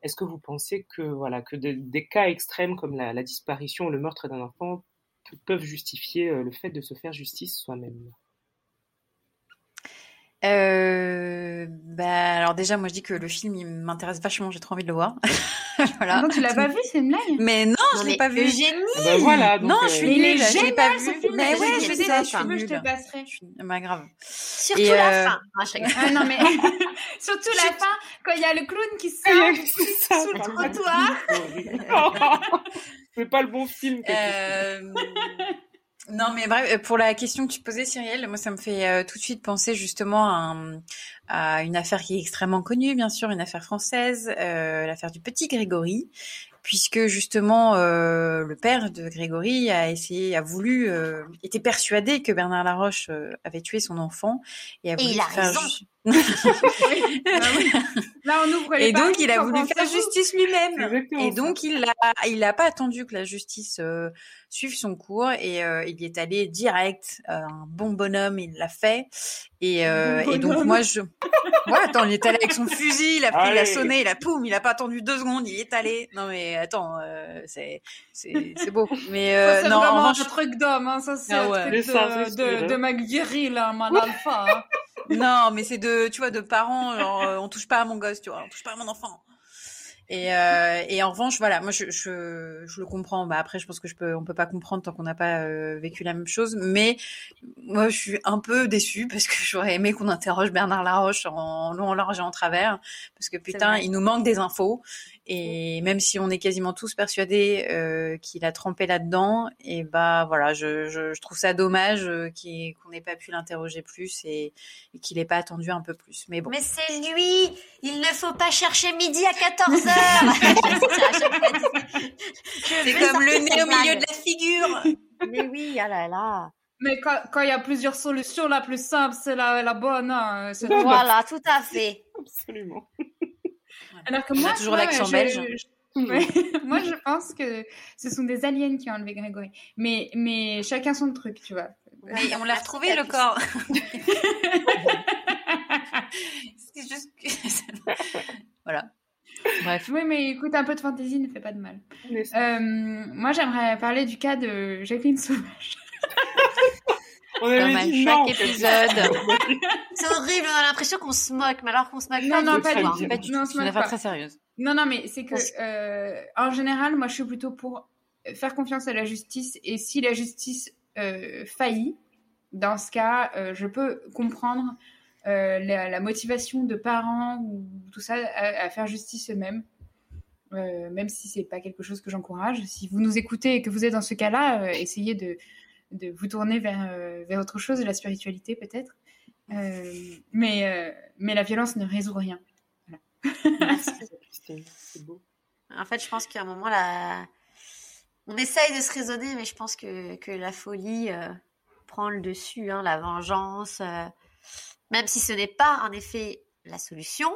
Speaker 5: Est-ce que vous pensez que, voilà, que de- des cas extrêmes comme la, la disparition ou le meurtre d'un enfant peuvent justifier euh, le fait de se faire justice soi-même
Speaker 3: Euh, bah, alors déjà, moi je dis que le film il m'intéresse vachement, j'ai trop envie de le voir. [laughs] voilà.
Speaker 1: Donc tu l'as pas vu, c'est une blague?
Speaker 3: Mais non,
Speaker 4: Non,
Speaker 3: je l'ai pas vu.
Speaker 4: Eugénie
Speaker 5: Ah bah voilà, donc,
Speaker 3: non,
Speaker 5: euh,
Speaker 3: je suis
Speaker 1: il est
Speaker 3: nulle, je l'ai pas vu.
Speaker 1: film,
Speaker 3: Mais
Speaker 1: je
Speaker 3: ouais, je sais,
Speaker 1: si
Speaker 3: je
Speaker 1: tu
Speaker 3: suis
Speaker 1: veux, je te passerai.
Speaker 3: Je suis- Bah grave.
Speaker 4: Surtout
Speaker 3: Et,
Speaker 4: la
Speaker 3: euh,
Speaker 4: fin. Ah, je.
Speaker 1: Ah non mais [laughs] surtout la fin quand il y a le clown qui [laughs]
Speaker 5: Ah,
Speaker 1: sort sous le
Speaker 5: contre.
Speaker 1: trottoir.
Speaker 5: C'est pas le bon film.
Speaker 3: Euh, Non, mais bref, pour la question que tu posais, Cyrielle, moi, ça me fait euh, tout de suite penser justement à, un- à une affaire qui est extrêmement connue, bien sûr, une affaire française, euh, l'affaire du petit Grégory, puisque justement euh, le père de Grégory a essayé, a voulu, euh, était persuadé que Bernard Laroche euh, avait tué son enfant et a
Speaker 4: Et
Speaker 3: voulu
Speaker 4: il a
Speaker 3: faire
Speaker 4: raison.
Speaker 3: Ju-
Speaker 1: oui. Là on ouvre les
Speaker 3: et donc il a voulu faire justice lui-même. Et
Speaker 5: ça.
Speaker 3: donc il a, il a pas attendu que la justice euh, suive son cours et euh, il y est allé direct. Euh, un bon bonhomme, il l'a fait. Et, euh,
Speaker 1: Bon
Speaker 3: et donc moi je, ouais, attends, il est allé avec son fusil, il a pris, il a sonné, il a poum, il a pas attendu deux secondes, il y est allé. Non mais attends, euh, c'est, c'est, c'est beau. Mais
Speaker 1: Ça, c'est
Speaker 3: en
Speaker 1: vraiment
Speaker 3: revanche,
Speaker 1: un truc d'homme, hein. ça c'est
Speaker 3: Ah
Speaker 1: un
Speaker 3: ouais.
Speaker 1: truc
Speaker 5: C'est ça,
Speaker 1: de, de,
Speaker 5: hein.
Speaker 1: de mec viril, hein, man alpha. hein.
Speaker 3: Non, mais c'est de, tu vois, de parents, genre, euh, on touche pas à mon gosse, tu vois, on touche pas à mon enfant. Et, euh, et en revanche, voilà, moi je, je, je le comprends. Bah après, je pense que je peux, on peut pas comprendre tant qu'on n'a pas euh, vécu la même chose. Mais moi, je suis un peu déçue [laughs] parce que j'aurais aimé qu'on interroge Bernard Laroche en long, en large et en travers, parce que putain, il nous manque des infos. Et même si on est quasiment tous persuadés euh, qu'il a trempé là-dedans, et bah voilà, je, je, je trouve ça dommage euh, qu'on n'ait pas pu l'interroger plus et, et qu'il n'ait pas attendu un peu plus. Mais bon.
Speaker 4: Mais c'est lui Il ne faut pas chercher midi à 14h [laughs] [laughs]
Speaker 3: C'est comme le nez au milieu de la figure [laughs]
Speaker 4: Mais oui, ah là là
Speaker 1: Mais quand il y a plusieurs solutions, la plus simple, c'est la, la bonne. Hein.
Speaker 4: Voilà, tout à fait.
Speaker 5: Absolument.
Speaker 1: Alors que moi,
Speaker 3: toujours l'accent belge. [laughs]
Speaker 1: moi, je pense que ce sont des aliens qui ont enlevé Grégory. Mais, mais chacun son truc, tu vois.
Speaker 3: Mais on l'a retrouvé le corps. [laughs] C'est juste que... [laughs] voilà. Bref.
Speaker 1: Oui, mais écoute, un peu de fantaisie ne fait pas de mal. Euh, moi, j'aimerais parler du cas de Jacqueline Sauvage.
Speaker 5: On avait
Speaker 3: Comme à
Speaker 5: dit
Speaker 3: chaque
Speaker 5: non.
Speaker 3: épisode. [laughs]
Speaker 4: C'est horrible, on a l'impression qu'on se moque, mais alors qu'on se moque
Speaker 1: Non,
Speaker 4: pas.
Speaker 1: non, pas
Speaker 4: tout,
Speaker 1: du
Speaker 4: hein.
Speaker 1: tout.
Speaker 3: Pas du
Speaker 1: Non,
Speaker 3: tout. une
Speaker 1: même
Speaker 3: affaire
Speaker 1: pas.
Speaker 3: très sérieuse.
Speaker 1: Non, non, mais c'est que, euh, en général, moi, je suis plutôt pour faire confiance à la justice. Et si la justice euh, faillit, dans ce cas, euh, je peux comprendre euh, la, la motivation de parents ou tout ça à, à faire justice eux-mêmes. Euh, même si c'est pas quelque chose que j'encourage. Si vous nous écoutez et que vous êtes dans ce cas-là, euh, essayez de, de vous tourner vers, euh, vers autre chose, la spiritualité peut-être. Euh, mais, euh, mais la violence ne résout rien.
Speaker 5: Christine, [laughs] C'est beau.
Speaker 4: En fait, je pense qu'à un moment, là, on essaye de se raisonner, mais je pense que, que la folie euh, prend le dessus, hein, la vengeance. euh, même si ce n'est pas, en effet, la solution,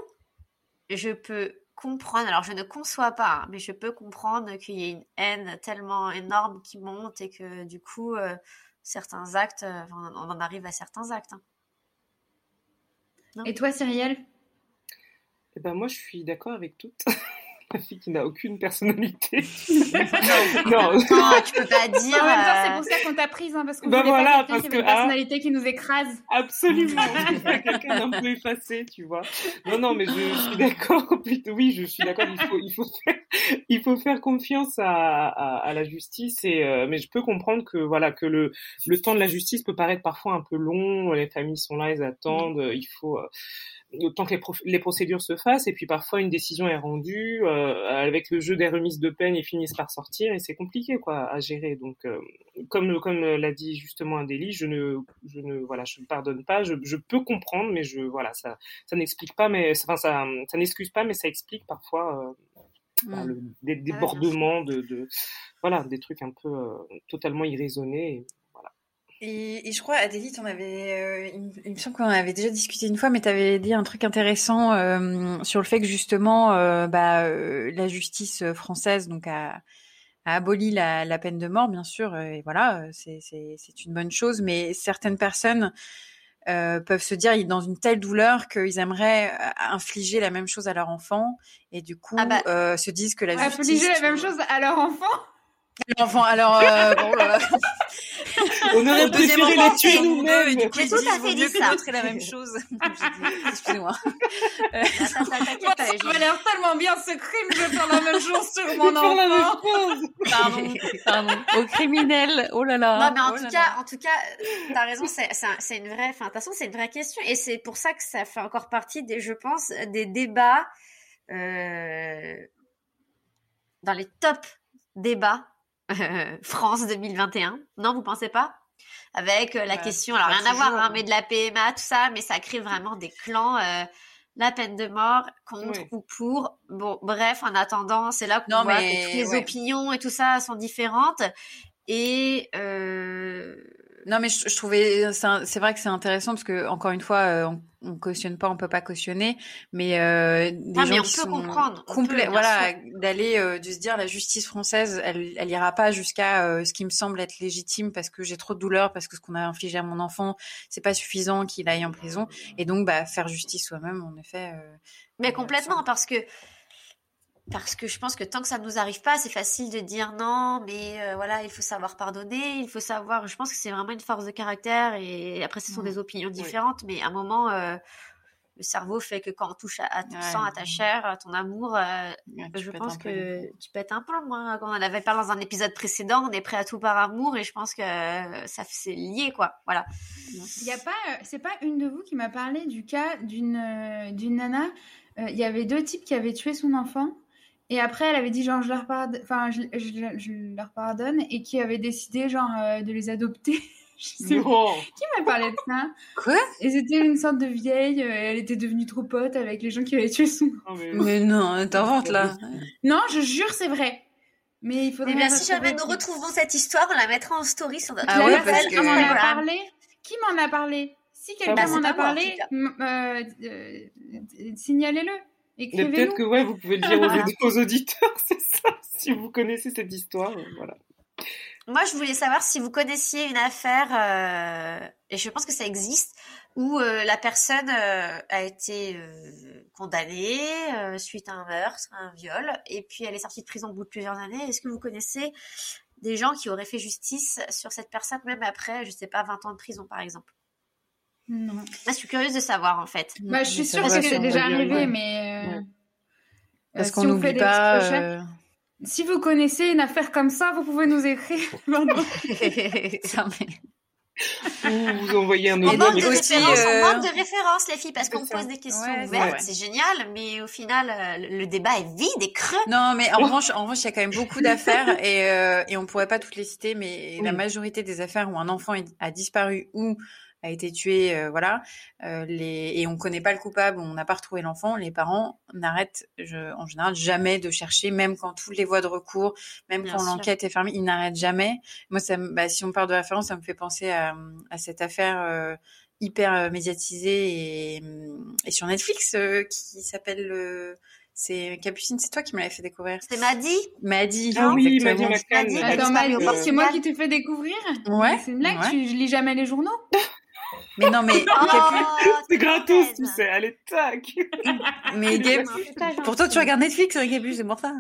Speaker 4: je peux comprendre, alors je ne conçois pas, hein, mais je peux comprendre qu'il y ait une haine tellement énorme qui monte et que du coup, euh, certains actes, euh, on on en arrive à certains actes. hein.
Speaker 1: Et toi, Cyrielle?
Speaker 5: Eh ben moi, je suis d'accord avec toutes. [laughs] La fille qui n'a aucune personnalité. [laughs]
Speaker 4: Non,
Speaker 5: non.
Speaker 4: tu peux pas dire.
Speaker 1: En même temps,
Speaker 4: euh,
Speaker 1: c'est pour ça qu'on t'a prise, hein, parce qu'on
Speaker 5: Bah
Speaker 1: voulait
Speaker 5: voilà,
Speaker 1: pas
Speaker 5: parce
Speaker 1: qui
Speaker 5: que,
Speaker 1: avait une
Speaker 5: ah.
Speaker 1: personnalité qui nous écrase.
Speaker 5: Absolument. [laughs] Quelqu'un d'un peu effacé, tu vois. Non, non, mais je, je suis d'accord. Plutôt, oui, je suis d'accord. Il faut, il faut faire, il faut faire confiance à, à, à la justice. Et euh, mais je peux comprendre que voilà que le le temps de la justice peut paraître parfois un peu long. Les familles sont là, elles attendent. Il faut euh, autant que les, pro- les procédures se fassent. Et puis parfois une décision est rendue euh, avec le jeu des remises de peine, ils finissent par sortir et c'est compliqué quoi à gérer. Donc euh, comme comme l'a dit justement Adélie, je ne je ne voilà je ne pardonne pas. Je, je peux comprendre, mais je voilà ça ça n'explique pas, mais enfin ça ça n'excuse pas, mais ça explique parfois euh,
Speaker 3: Mm.
Speaker 5: le, des
Speaker 4: sûr.
Speaker 5: débordements de, de voilà des trucs un peu euh, totalement irraisonnés. Et.
Speaker 3: Et, je crois, Adélie, t'en avais, euh, il, me- il me semble qu'on avait déjà discuté une fois, mais tu avais dit un truc intéressant euh, sur le fait que justement, euh, bah, euh, la justice française donc a, a aboli la, la peine de mort, bien sûr, euh, et voilà, euh, c'est une bonne chose, mais certaines personnes euh, peuvent se dire dans une telle douleur qu'ils aimeraient infliger la même chose à leur enfant, et du coup
Speaker 4: Ah bah.
Speaker 3: euh, se disent que la justice...
Speaker 1: Infliger la même chose à leur enfant?
Speaker 3: L'enfant, alors, euh, [laughs] bon, euh,
Speaker 5: On aurait préféré les tuer
Speaker 3: c'est nous deux, et
Speaker 5: nous-mêmes.
Speaker 3: du coup, ils
Speaker 4: tout à fait dit
Speaker 3: que
Speaker 4: ça.
Speaker 3: ait la même chose. [laughs] Dit, Excusez-moi.
Speaker 4: Pas, [laughs]
Speaker 1: ça m'a l'air tellement bien ce crime, je vais faire la même chose sur mon
Speaker 5: Faire la même
Speaker 1: enfant.
Speaker 5: chose.
Speaker 3: Pardon, pardon. Au criminel, oh là là.
Speaker 4: Non, mais en
Speaker 3: oh
Speaker 4: tout
Speaker 3: là
Speaker 4: cas,
Speaker 3: là.
Speaker 4: en tout cas, euh, t'as raison, c'est c'est un- c'est une vraie, enfin, de toute façon, c'est une vraie question, et c'est pour ça que ça fait encore partie des, je pense, des débats euh, dans les top débats euh, [laughs] France 2021. Non, vous pensez pas? Avec euh, la
Speaker 3: Bah,
Speaker 4: question, alors rien à voir, hein, mais de la PMA, tout ça, mais ça crée vraiment des clans. euh, la peine de mort contre ou pour. Bon, bref, en attendant, c'est là qu'on voit
Speaker 3: mais
Speaker 4: que toutes les
Speaker 3: ouais.
Speaker 4: opinions et tout ça sont différentes. Et euh,
Speaker 3: Non, mais je, je trouvais, c'est vrai que c'est intéressant parce que encore une fois, euh, on, on cautionne pas, on peut pas cautionner, mais euh, des
Speaker 4: Ah,
Speaker 3: gens
Speaker 4: mais on
Speaker 3: qui
Speaker 4: peut
Speaker 3: sont
Speaker 4: comprendre, peut,
Speaker 3: voilà, d'aller euh, de se dire la justice française, elle, elle ira pas jusqu'à euh, ce qui me semble être légitime parce que j'ai trop de douleur, parce que ce qu'on a infligé à mon enfant, c'est pas suffisant qu'il aille en prison, et donc bah faire justice soi-même, en effet. euh,
Speaker 4: Mais complètement, parce que parce que je pense que tant que ça ne nous arrive pas, c'est facile de dire non, mais euh, voilà, il faut savoir pardonner, il faut savoir. Je pense que c'est vraiment une force de caractère et après, ce sont
Speaker 3: Mm.
Speaker 4: des opinions différentes, mais à un moment, euh, le cerveau fait que quand on touche à, ton
Speaker 3: Ouais.
Speaker 4: sang, à ta chair, à ton amour, euh,
Speaker 3: Ouais,
Speaker 4: je pense
Speaker 3: un peu.
Speaker 4: que tu pètes un plomb. Moi, quand on en avait parlé dans un épisode précédent, on est prêt à tout par amour et je pense que ça c'est lié quoi. Voilà.
Speaker 1: Il y a pas, c'est pas une de vous qui m'a parlé du cas d'une d'une nana. euh, Il y avait deux types qui avaient tué son enfant. Et après, elle avait dit genre je leur pardonne, enfin je, je- je leur pardonne et qui avait décidé genre euh, de les adopter. [laughs] je sais
Speaker 5: Non.
Speaker 1: qui m'a parlé de ça.
Speaker 3: Quoi?
Speaker 1: Et c'était une sorte de vieille. euh, elle était devenue trop pote avec les gens qui avaient tué son.
Speaker 5: Non, mais-
Speaker 3: Mais non, t'inventes là.
Speaker 1: Non, je jure, c'est vrai. Mais il faudrait.
Speaker 4: Eh bien, si jamais nous
Speaker 1: qui-
Speaker 4: retrouvons cette histoire, on la mettra en story sur notre
Speaker 3: Ah
Speaker 1: La
Speaker 3: ouais,
Speaker 1: personne
Speaker 3: parce
Speaker 1: qui
Speaker 3: que-
Speaker 1: m'en a parlé. Qui m'en a parlé Si
Speaker 5: Bah,
Speaker 1: quelqu'un m'en a parlé, euh, euh, signalez-le.
Speaker 5: Peut-être que ouais, vous pouvez le dire aux, [laughs]
Speaker 4: Voilà.
Speaker 5: aux auditeurs, c'est ça. Si vous connaissez cette histoire, voilà.
Speaker 4: Moi, je voulais savoir si vous connaissiez une affaire, euh, et je pense que ça existe, où euh, la personne euh, a été condamnée suite à un meurtre, un viol, et puis elle est sortie de prison au bout de plusieurs années. Est-ce que vous connaissez des gens qui auraient fait justice sur cette personne, même après, je sais pas, 20 ans de prison, par exemple?
Speaker 1: Non.
Speaker 4: Je suis curieuse de savoir, en fait.
Speaker 1: Bah, je suis sûre que c'est déjà arrivé,
Speaker 5: ouais.
Speaker 1: mais. euh,
Speaker 5: Ouais.
Speaker 3: Parce
Speaker 1: euh,
Speaker 3: qu'on
Speaker 1: si on
Speaker 3: n'oublie pas. euh,
Speaker 1: Si vous connaissez une affaire comme ça, vous pouvez nous écrire. [laughs] Pardon.
Speaker 3: ça, mais-
Speaker 5: Ou vous envoyez un
Speaker 4: On
Speaker 3: Et
Speaker 4: manque de
Speaker 3: donc aussi,
Speaker 4: références,
Speaker 3: euh,
Speaker 4: on manque de références, les filles, parce qu'on pose des questions
Speaker 3: Ouais,
Speaker 4: ouvertes, c'est génial, mais au final, euh, le débat est vide et creux.
Speaker 3: Non, mais en revanche, en revanche, il y a quand même beaucoup d'affaires [laughs] et, euh, et on pourrait pas toutes les citer, mais la majorité des affaires où un enfant a disparu ou a été tué, euh, voilà, euh, les, et on connaît pas le coupable, on n'a pas retrouvé l'enfant, les parents n'arrêtent, je, en général, jamais de chercher, même quand toutes les voies de recours, même
Speaker 4: Bien
Speaker 3: quand l'enquête est fermée, ils n'arrêtent jamais. Moi, ça, me- bah, si on parle de référence, ça me fait penser à, à cette affaire euh, hyper médiatisée et, hum, et sur Netflix euh, qui s'appelle euh, c'est Capucine, c'est toi qui me l'avais fait découvrir.
Speaker 4: C'était Maddy?
Speaker 3: Maddy.
Speaker 5: Ah oui. Maddy McCann.
Speaker 4: Maddy,
Speaker 1: Attends, c'est moi qui t'ai fait découvrir?
Speaker 3: Ouais.
Speaker 1: C'est une blague,
Speaker 3: ouais.
Speaker 1: tu lis jamais les journaux?
Speaker 3: Mais non, mais [laughs]
Speaker 4: Oh, [laughs]
Speaker 5: C'est gratos, tu sais. Allez, tac. [laughs]
Speaker 3: mais Gab-
Speaker 4: gentil.
Speaker 3: pourtant tu regardes Netflix, hein, Gabu, c'est pour ça.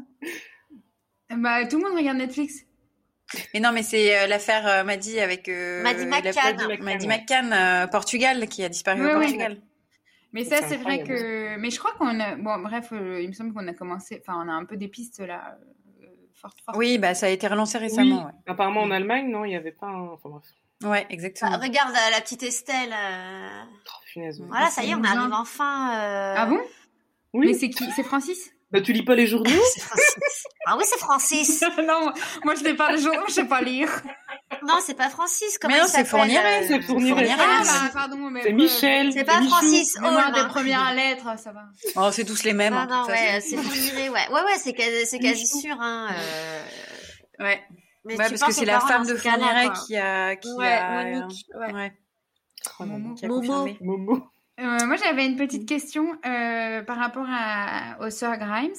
Speaker 1: Bah, tout le monde regarde Netflix.
Speaker 3: Mais non, mais c'est euh, l'affaire euh, Maddy avec euh,
Speaker 4: Maddy McCann.
Speaker 5: Maddy
Speaker 3: euh, Portugal, qui a disparu
Speaker 1: Ouais,
Speaker 3: au
Speaker 1: ouais.
Speaker 3: Portugal.
Speaker 1: Mais ça,
Speaker 5: C'est
Speaker 1: vrai que. Mais je crois qu'on a. Bon, bref, euh, il me semble qu'on a commencé. Enfin, on a un peu des pistes là. euh, fortes.
Speaker 3: Oui, bah ça a été relancé
Speaker 5: Oui.
Speaker 3: récemment.
Speaker 5: Apparemment, en Allemagne, non, il n'y avait pas un... Enfin bref.
Speaker 3: Ouais,
Speaker 4: Bah,
Speaker 3: exactement.
Speaker 4: regarde euh, la petite Estelle. euh,
Speaker 5: Oh, punaise.
Speaker 4: Voilà, ça y est, on arrive enfin. euh,
Speaker 1: Ah bon?
Speaker 5: Oui.
Speaker 1: Mais c'est qui? C'est Francis?
Speaker 5: Bah, tu lis pas les journaux? [laughs]
Speaker 4: C'est Francis. Ah oui, c'est Francis. [laughs]
Speaker 1: Non, moi, moi, je n'ai pas les journaux, je sais pas lire.
Speaker 4: Non, c'est pas Francis. Comment
Speaker 3: Mais non,
Speaker 4: il
Speaker 3: c'est Fourniret,
Speaker 4: euh,
Speaker 5: c'est Fourniret.
Speaker 1: Ah, bah, pardon, mais.
Speaker 5: C'est Michel.
Speaker 4: C'est pas. Francis
Speaker 1: Mémoire
Speaker 4: Holm.
Speaker 1: des premières lettres, ça va.
Speaker 3: Oh, c'est tous les mêmes.
Speaker 4: Non,
Speaker 3: hein,
Speaker 4: non, ouais, c'est Fourniret, ouais. Ouais, ouais, c'est quasi, sûr, hein. euh,
Speaker 3: Ouais,
Speaker 4: Mais
Speaker 3: ouais
Speaker 4: tu
Speaker 3: parce que c'est la femme de Fourniret qui a, qui
Speaker 4: Ouais,
Speaker 3: a,
Speaker 4: Monique, ouais.
Speaker 3: ouais,
Speaker 5: Oh,
Speaker 3: qui a
Speaker 4: Momo.
Speaker 5: Momo.
Speaker 1: Euh, moi, j'avais une petite question euh, par rapport à, aux sœurs Grimes.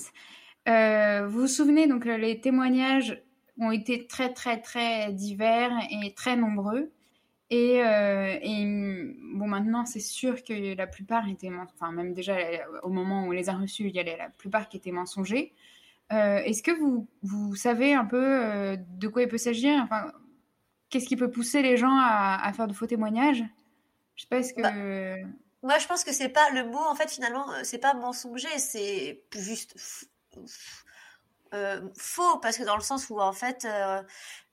Speaker 1: Euh, vous vous souvenez, donc, euh, les témoignages ont été très, très, très divers et très nombreux. Et, euh, et, bon, maintenant, c'est sûr que la plupart étaient, enfin, même déjà euh, au moment où on les a reçus, il y avait la plupart qui étaient mensongers. Euh, Est-ce que vous, vous savez un peu euh, de quoi il peut s'agir? Enfin, qu'est-ce qui peut pousser les gens à, faire de faux témoignages? Je sais pas, est-ce que.
Speaker 4: Bah, Moi, je pense que c'est pas le mot, en fait, finalement, euh, c'est pas mensonger, c'est juste faux, parce que dans le sens où, en fait,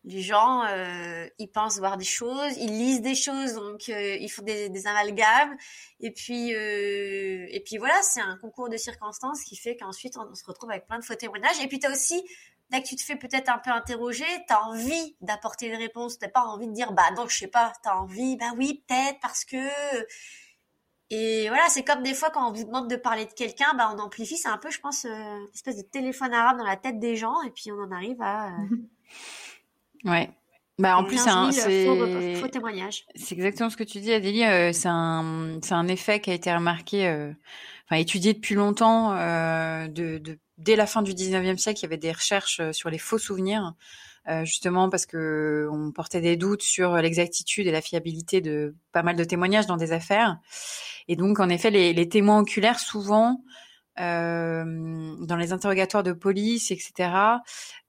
Speaker 4: les gens, euh, ils pensent voir des choses, ils lisent des choses, donc euh, ils font des, amalgames, et puis, euh, et puis voilà, c'est un concours de circonstances qui fait qu'ensuite on, se retrouve avec plein de faux témoignages. Et puis t'as aussi, dès que tu te fais peut-être un peu interroger, t'as envie d'apporter une réponse, t'as pas envie de dire bah non, je sais pas, t'as envie, bah oui, peut-être parce que. Et voilà, c'est comme des fois quand on vous demande de parler de quelqu'un, bah on amplifie, c'est un peu, je pense, une espèce de téléphone arabe dans la tête des gens, et puis on en arrive à. [laughs]
Speaker 3: Ouais. Bah en plus,
Speaker 4: 15
Speaker 3: c'est un-
Speaker 4: 000
Speaker 3: c'est
Speaker 4: faux, faux témoignages.
Speaker 3: c'est exactement ce que tu dis, Adélie. euh, c'est un c'est un effet qui a été remarqué, euh, enfin étudié depuis longtemps. euh, de, de dès la fin du 19e siècle, il y avait des recherches euh, sur les faux souvenirs. euh, justement parce que on portait des doutes sur l'exactitude et la fiabilité de pas mal de témoignages dans des affaires. Et donc, en effet, les, les témoins oculaires, souvent, dans les interrogatoires de police, etc.,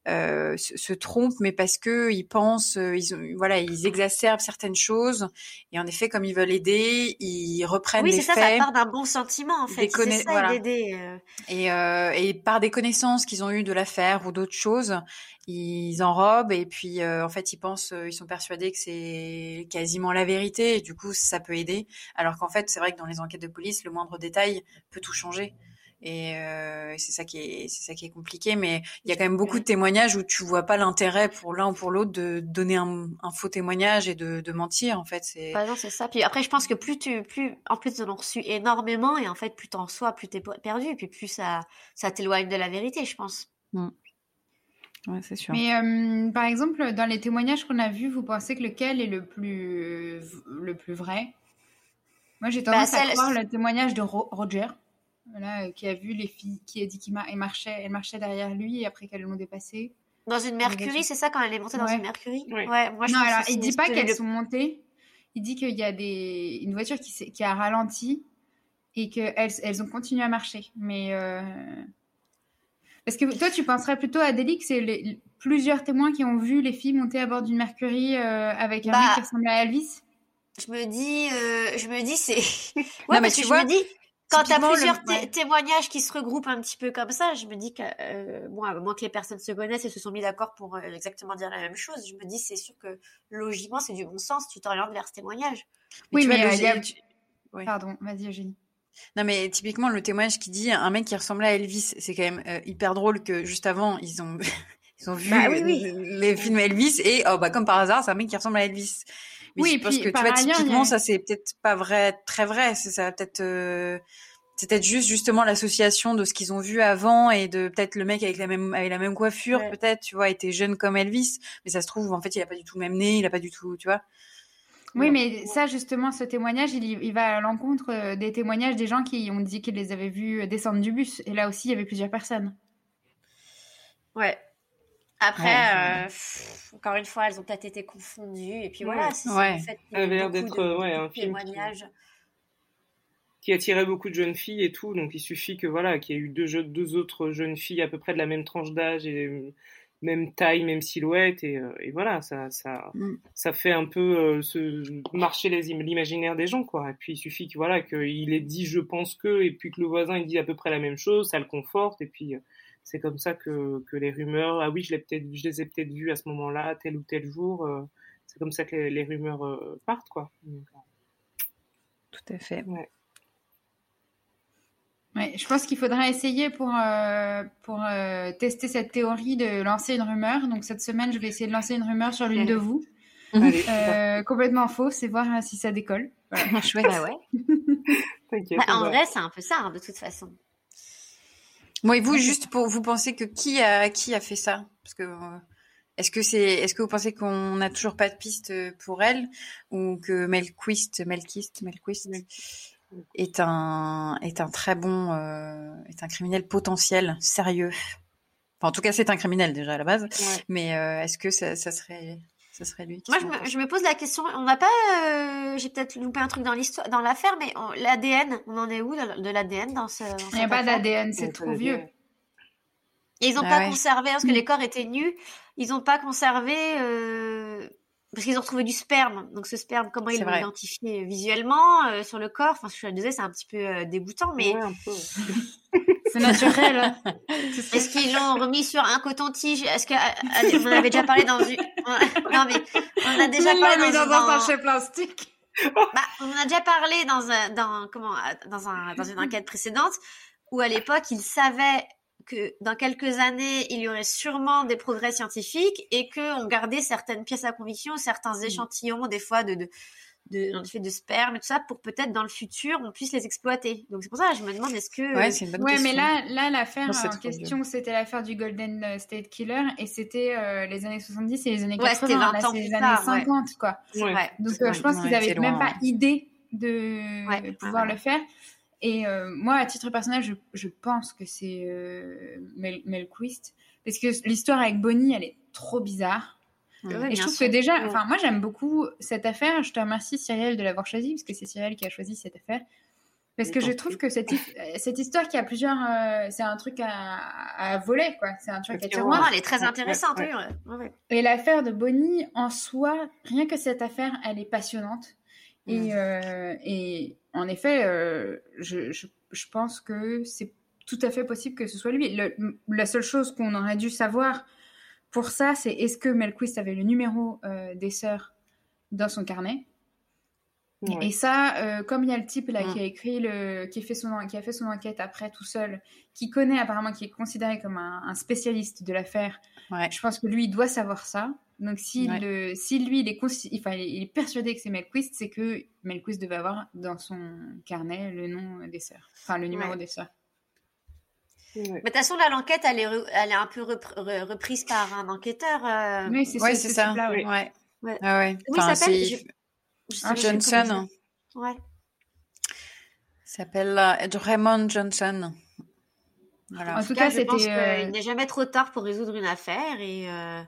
Speaker 3: euh, se, trompent, mais parce que ils pensent, euh, ils ont, voilà, ils exacerbent certaines choses. Et en effet, comme ils veulent aider, ils reprennent
Speaker 4: oui,
Speaker 3: les
Speaker 4: faits.
Speaker 3: Oui, c'est
Speaker 4: ça, ça part d'un bon sentiment en fait. C'est ça voilà. Euh.
Speaker 3: Et, euh, et par des connaissances qu'ils ont eues de l'affaire ou d'autres choses, ils enrobent et puis en fait ils pensent, ils sont persuadés que c'est quasiment la vérité et du coup ça peut aider. Alors qu'en fait c'est vrai que dans les enquêtes de police, le moindre détail peut tout changer. Et euh, c'est ça qui est, c'est ça qui est compliqué. Mais il y a quand même beaucoup de témoignages où tu vois pas l'intérêt pour l'un ou pour l'autre de donner un, un, faux témoignage et de, de mentir. En fait, c'est.
Speaker 4: Bah non, c'est ça. Puis après, je pense que plus tu, plus, en plus, en ont reçu énormément et en fait, plus t'en sois, plus t'es perdu, et puis plus ça, ça t'éloigne de la vérité, je pense.
Speaker 3: Mmh. Ouais, c'est sûr.
Speaker 1: Mais euh, par exemple, dans les témoignages qu'on a vus, vous pensez que lequel est le plus, le plus vrai? Moi, j'ai tendance bah, à croire le témoignage de Ro Roger voilà, euh, qui a vu les filles, qui a dit qu'elle marchait, elle marchait derrière lui et après qu'elles l'ont dépassé.
Speaker 4: Dans une Mercury, c'est ça quand elle est montée dans une Mercury
Speaker 5: ouais.
Speaker 4: moi je
Speaker 1: Non, alors il dit pas qu'elles sont montées. Il dit qu'il y a des une voiture qui, qui a ralenti et qu'elles elles ont continué à marcher. Mais euh... parce que toi, tu penserais plutôt à Délie que c'est les... plusieurs témoins qui ont vu les filles monter à bord d'une Mercury euh, avec un bah... mec qui ressemblait à Elvis?
Speaker 4: Je me dis, euh, je me dis c'est. [laughs] ouais, non, mais tu vois, je me dis quand tu as plusieurs témoignages qui se regroupent un petit peu comme ça, je me dis que, euh, bon, à moins que les personnes se connaissent et se sont mis d'accord pour euh, exactement dire la même chose, je me dis, c'est sûr que logiquement, c'est du bon sens, tu t'orientes vers ce témoignage.
Speaker 1: oui, mais, il y a... Pardon, vas-y, Eugénie.
Speaker 3: Non, mais typiquement, le témoignage qui dit un mec qui ressemblait à Elvis, c'est quand même euh, hyper drôle que juste avant, ils ont, [laughs] ils ont vu
Speaker 4: bah, oui, oui.
Speaker 3: les films Elvis et, oh, bah, comme par hasard, c'est un mec qui ressemble à Elvis. Mais oui, je pense que tu vois, typiquement, ça c'est peut-être pas vrai, très vrai. C'est ça peut-être, euh, c'est peut-être juste justement l'association de ce qu'ils ont vu avant et de peut-être le mec avec la même avec la même coiffure, ouais. peut-être, tu vois, était jeune comme Elvis, mais ça se trouve en fait il a pas du tout le même nez, il a pas du tout, tu vois.
Speaker 1: Oui, mais ça, justement, ce témoignage, il, il va à l'encontre euh, des témoignages des gens qui ont dit qu'ils les avaient vus descendre du bus. Et là aussi, il y avait plusieurs personnes.
Speaker 4: Ouais. Après, ouais, euh, encore une fois, elles ont peut-être été confondues. Et puis voilà, c'est
Speaker 3: ouais.
Speaker 4: fait
Speaker 5: l'air d'être
Speaker 4: de
Speaker 5: un film
Speaker 4: témoignages.
Speaker 5: Qui, qui, attirait beaucoup de jeunes filles et tout. Donc il suffit que voilà, qu'il y ait eu deux, jeux, deux autres jeunes filles à peu près de la même tranche d'âge et même taille, même silhouette. Et, euh, et voilà, ça, ça, mm. ça fait un peu euh, se marcher l'imaginaire des gens. quoi. Et puis il suffit que voilà qu'il ait dit je pense que, et puis que le voisin il dit à peu près la même chose, ça le conforte. Et puis c'est comme ça que, que les rumeurs, ah oui, je, peut je les ai peut-être vues à ce moment-là, tel ou tel jour, euh, c'est comme ça que les, les rumeurs euh, partent, quoi. Donc,
Speaker 3: Tout à fait.
Speaker 5: Ouais.
Speaker 1: Ouais, je pense qu'il faudra essayer pour, euh, pour euh, tester cette théorie de lancer une rumeur. Donc cette semaine, je vais essayer de lancer une rumeur sur l'une de vous.
Speaker 5: Allez,
Speaker 1: euh, complètement fausse et voir si ça décolle. [laughs]
Speaker 4: Voilà. Chouette. Bah ouais. [laughs] bah, en vrai, c'est un peu ça, hein, de toute façon.
Speaker 3: Moi et vous, juste pour vous pensez que qui a qui a fait ça? Parce que est-ce que c'est est-ce que vous pensez qu'on n'a toujours pas de piste pour elle? Ou que Melquist Melquist Melquist est un est un très bon euh, est un criminel potentiel sérieux? Enfin, en tout cas, c'est un criminel déjà à la base.
Speaker 4: Ouais.
Speaker 3: Mais euh, est-ce que ça, ça serait ça serait lui
Speaker 4: Moi, je me, je me, pose la question. On n'a pas. Euh, J'ai peut-être loupé un truc dans l'histoire, dans l'affaire, mais l'ADN, on en est où de, de l'ADN dans ce
Speaker 1: Il n'y a pas d'ADN, c'est trop vieux.
Speaker 4: Et ils n'ont ah pas ouais. conservé parce que les corps étaient nus. Ils n'ont pas conservé euh, parce qu'ils ont retrouvé du sperme. Donc ce sperme, comment ils l'ont identifié visuellement euh, sur le corps? Enfin, je le disais, c'est un petit peu euh, dégoûtant, mais
Speaker 5: ouais, [laughs]
Speaker 1: c'est naturel. [laughs]
Speaker 4: Est-ce qu'ils l'ont remis sur un coton-tige Est-ce que [laughs] on en avait déjà parlé dans une [laughs] Non mais on a déjà parlé
Speaker 1: dans, un sachet plastique.
Speaker 4: Bah, on a déjà parlé dans un dans comment dans un dans une enquête précédente où à l'époque ils savaient que dans quelques années, il y aurait sûrement des progrès scientifiques et qu'on gardait certaines pièces à conviction, certains échantillons, des fois, de, de, de, effet, de sperme et tout ça, pour peut-être dans le futur, on puisse les exploiter. Donc c'est pour ça que je me demande, est-ce que...
Speaker 3: Ouais, c'est une bonne
Speaker 1: ouais
Speaker 3: question.
Speaker 1: mais là, là l'affaire en question, c'était l'affaire du Golden State Killer et c'était euh, les années 70 et les années 80.
Speaker 4: Ouais, 20
Speaker 1: là,
Speaker 4: ans
Speaker 1: c'est les années 50,
Speaker 4: ouais.
Speaker 1: quoi.
Speaker 4: Ouais.
Speaker 1: Donc euh, je pense
Speaker 3: ouais,
Speaker 1: qu'ils avaient
Speaker 3: c'est
Speaker 1: même
Speaker 3: loin.
Speaker 1: pas idée de
Speaker 4: Ouais.
Speaker 1: pouvoir
Speaker 4: ouais.
Speaker 1: le faire. Et euh, moi, à titre personnel, je, je pense que c'est euh, Mel, Melquist. Parce que l'histoire avec Bonnie, elle est trop bizarre.
Speaker 4: Ouais,
Speaker 1: et je trouve
Speaker 4: sûr.
Speaker 1: que déjà, enfin, moi, j'aime beaucoup cette affaire. Je te remercie, Cyrielle, de l'avoir choisie, parce que c'est Cyrielle qui a choisi cette affaire. Parce que je trouve que cette, cette histoire qui a plusieurs. euh, c'est un truc à, à voler, quoi. C'est un truc à tiroir.
Speaker 4: Elle est très intéressante,
Speaker 5: ouais,
Speaker 4: oui. ouais, ouais.
Speaker 1: Et l'affaire de Bonnie, en soi, rien que cette affaire, elle est passionnante. Et,
Speaker 3: Mm.
Speaker 1: euh, et en effet, euh, je, je, je pense que c'est tout à fait possible que ce soit lui. Le- la seule chose qu'on aurait dû savoir pour ça, c'est est-ce que Melquist avait le numéro euh, des sœurs dans son carnet?
Speaker 5: Ouais.
Speaker 1: Et ça, euh, comme il y a le type là
Speaker 3: Mm.
Speaker 1: qui a écrit le, qui a fait son, qui a fait son enquête après tout seul, qui connaît apparemment, qui est considéré comme un, un spécialiste de l'affaire,
Speaker 3: Ouais.
Speaker 1: je pense que lui il doit savoir ça. Donc si le, si lui il est, enfin, il est- persuadé que c'est Melquist, c'est que Melquist devait avoir dans son carnet le nom des sœurs, enfin le numéro des sœurs.
Speaker 4: Mais de toute façon, là, l'enquête, elle est, re- elle est un peu repr- re- reprise par un enquêteur. euh,
Speaker 1: Oui, c'est
Speaker 3: Ouais,
Speaker 1: ce-
Speaker 3: c'est
Speaker 1: ce
Speaker 3: ça.
Speaker 1: type-là, ouais.
Speaker 3: Ouais.
Speaker 4: Ouais.
Speaker 3: Ah ouais.
Speaker 4: Comment il
Speaker 3: Enfin,
Speaker 4: s'appelle? Je- je
Speaker 1: Ah,
Speaker 3: Johnson.
Speaker 4: il s'appelle. Ouais.
Speaker 3: Il s'appelle euh, Raymond Johnson. Voilà.
Speaker 1: En
Speaker 4: En
Speaker 1: tout cas,
Speaker 4: cas, je pense
Speaker 1: c'était,
Speaker 4: qu'il
Speaker 1: euh,
Speaker 4: n'est jamais trop tard pour résoudre une affaire. Et euh,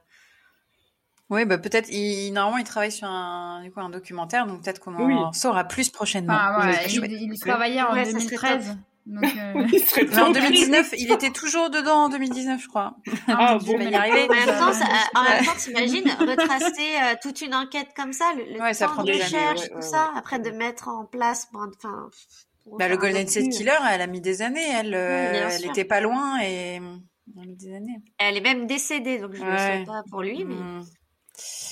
Speaker 3: Oui, bah peut-être. Il, normalement, il travaille sur un, du coup, un documentaire, donc peut-être qu'on en
Speaker 5: Oui.
Speaker 3: saura plus prochainement. Ça
Speaker 1: il, travaillait en
Speaker 4: Ouais, ça serait
Speaker 1: 2013. Donc, euh, [laughs]
Speaker 5: Il
Speaker 3: en
Speaker 5: temps.
Speaker 3: 2019, il était toujours dedans en 2019, je crois.
Speaker 5: Ah,
Speaker 1: mon
Speaker 5: bon,
Speaker 1: mais-
Speaker 3: arriver.
Speaker 4: en même temps, ça-
Speaker 1: Euh,
Speaker 4: en même temps, t'imagines retracer euh, toute une enquête comme ça, le, le
Speaker 3: Ouais, ça prend
Speaker 4: de
Speaker 3: des
Speaker 4: recherche,
Speaker 5: années, ouais,
Speaker 4: tout
Speaker 5: ouais,
Speaker 4: ça,
Speaker 5: ouais.
Speaker 4: après de mettre en place, bon, enfin.
Speaker 3: Bah, le Golden State. Killer, elle a mis des années. Elle, euh, elle était pas loin et elle a mis des années.
Speaker 4: Elle est même décédée, donc je ne le souhaite pas pour lui, mais.
Speaker 3: Mm.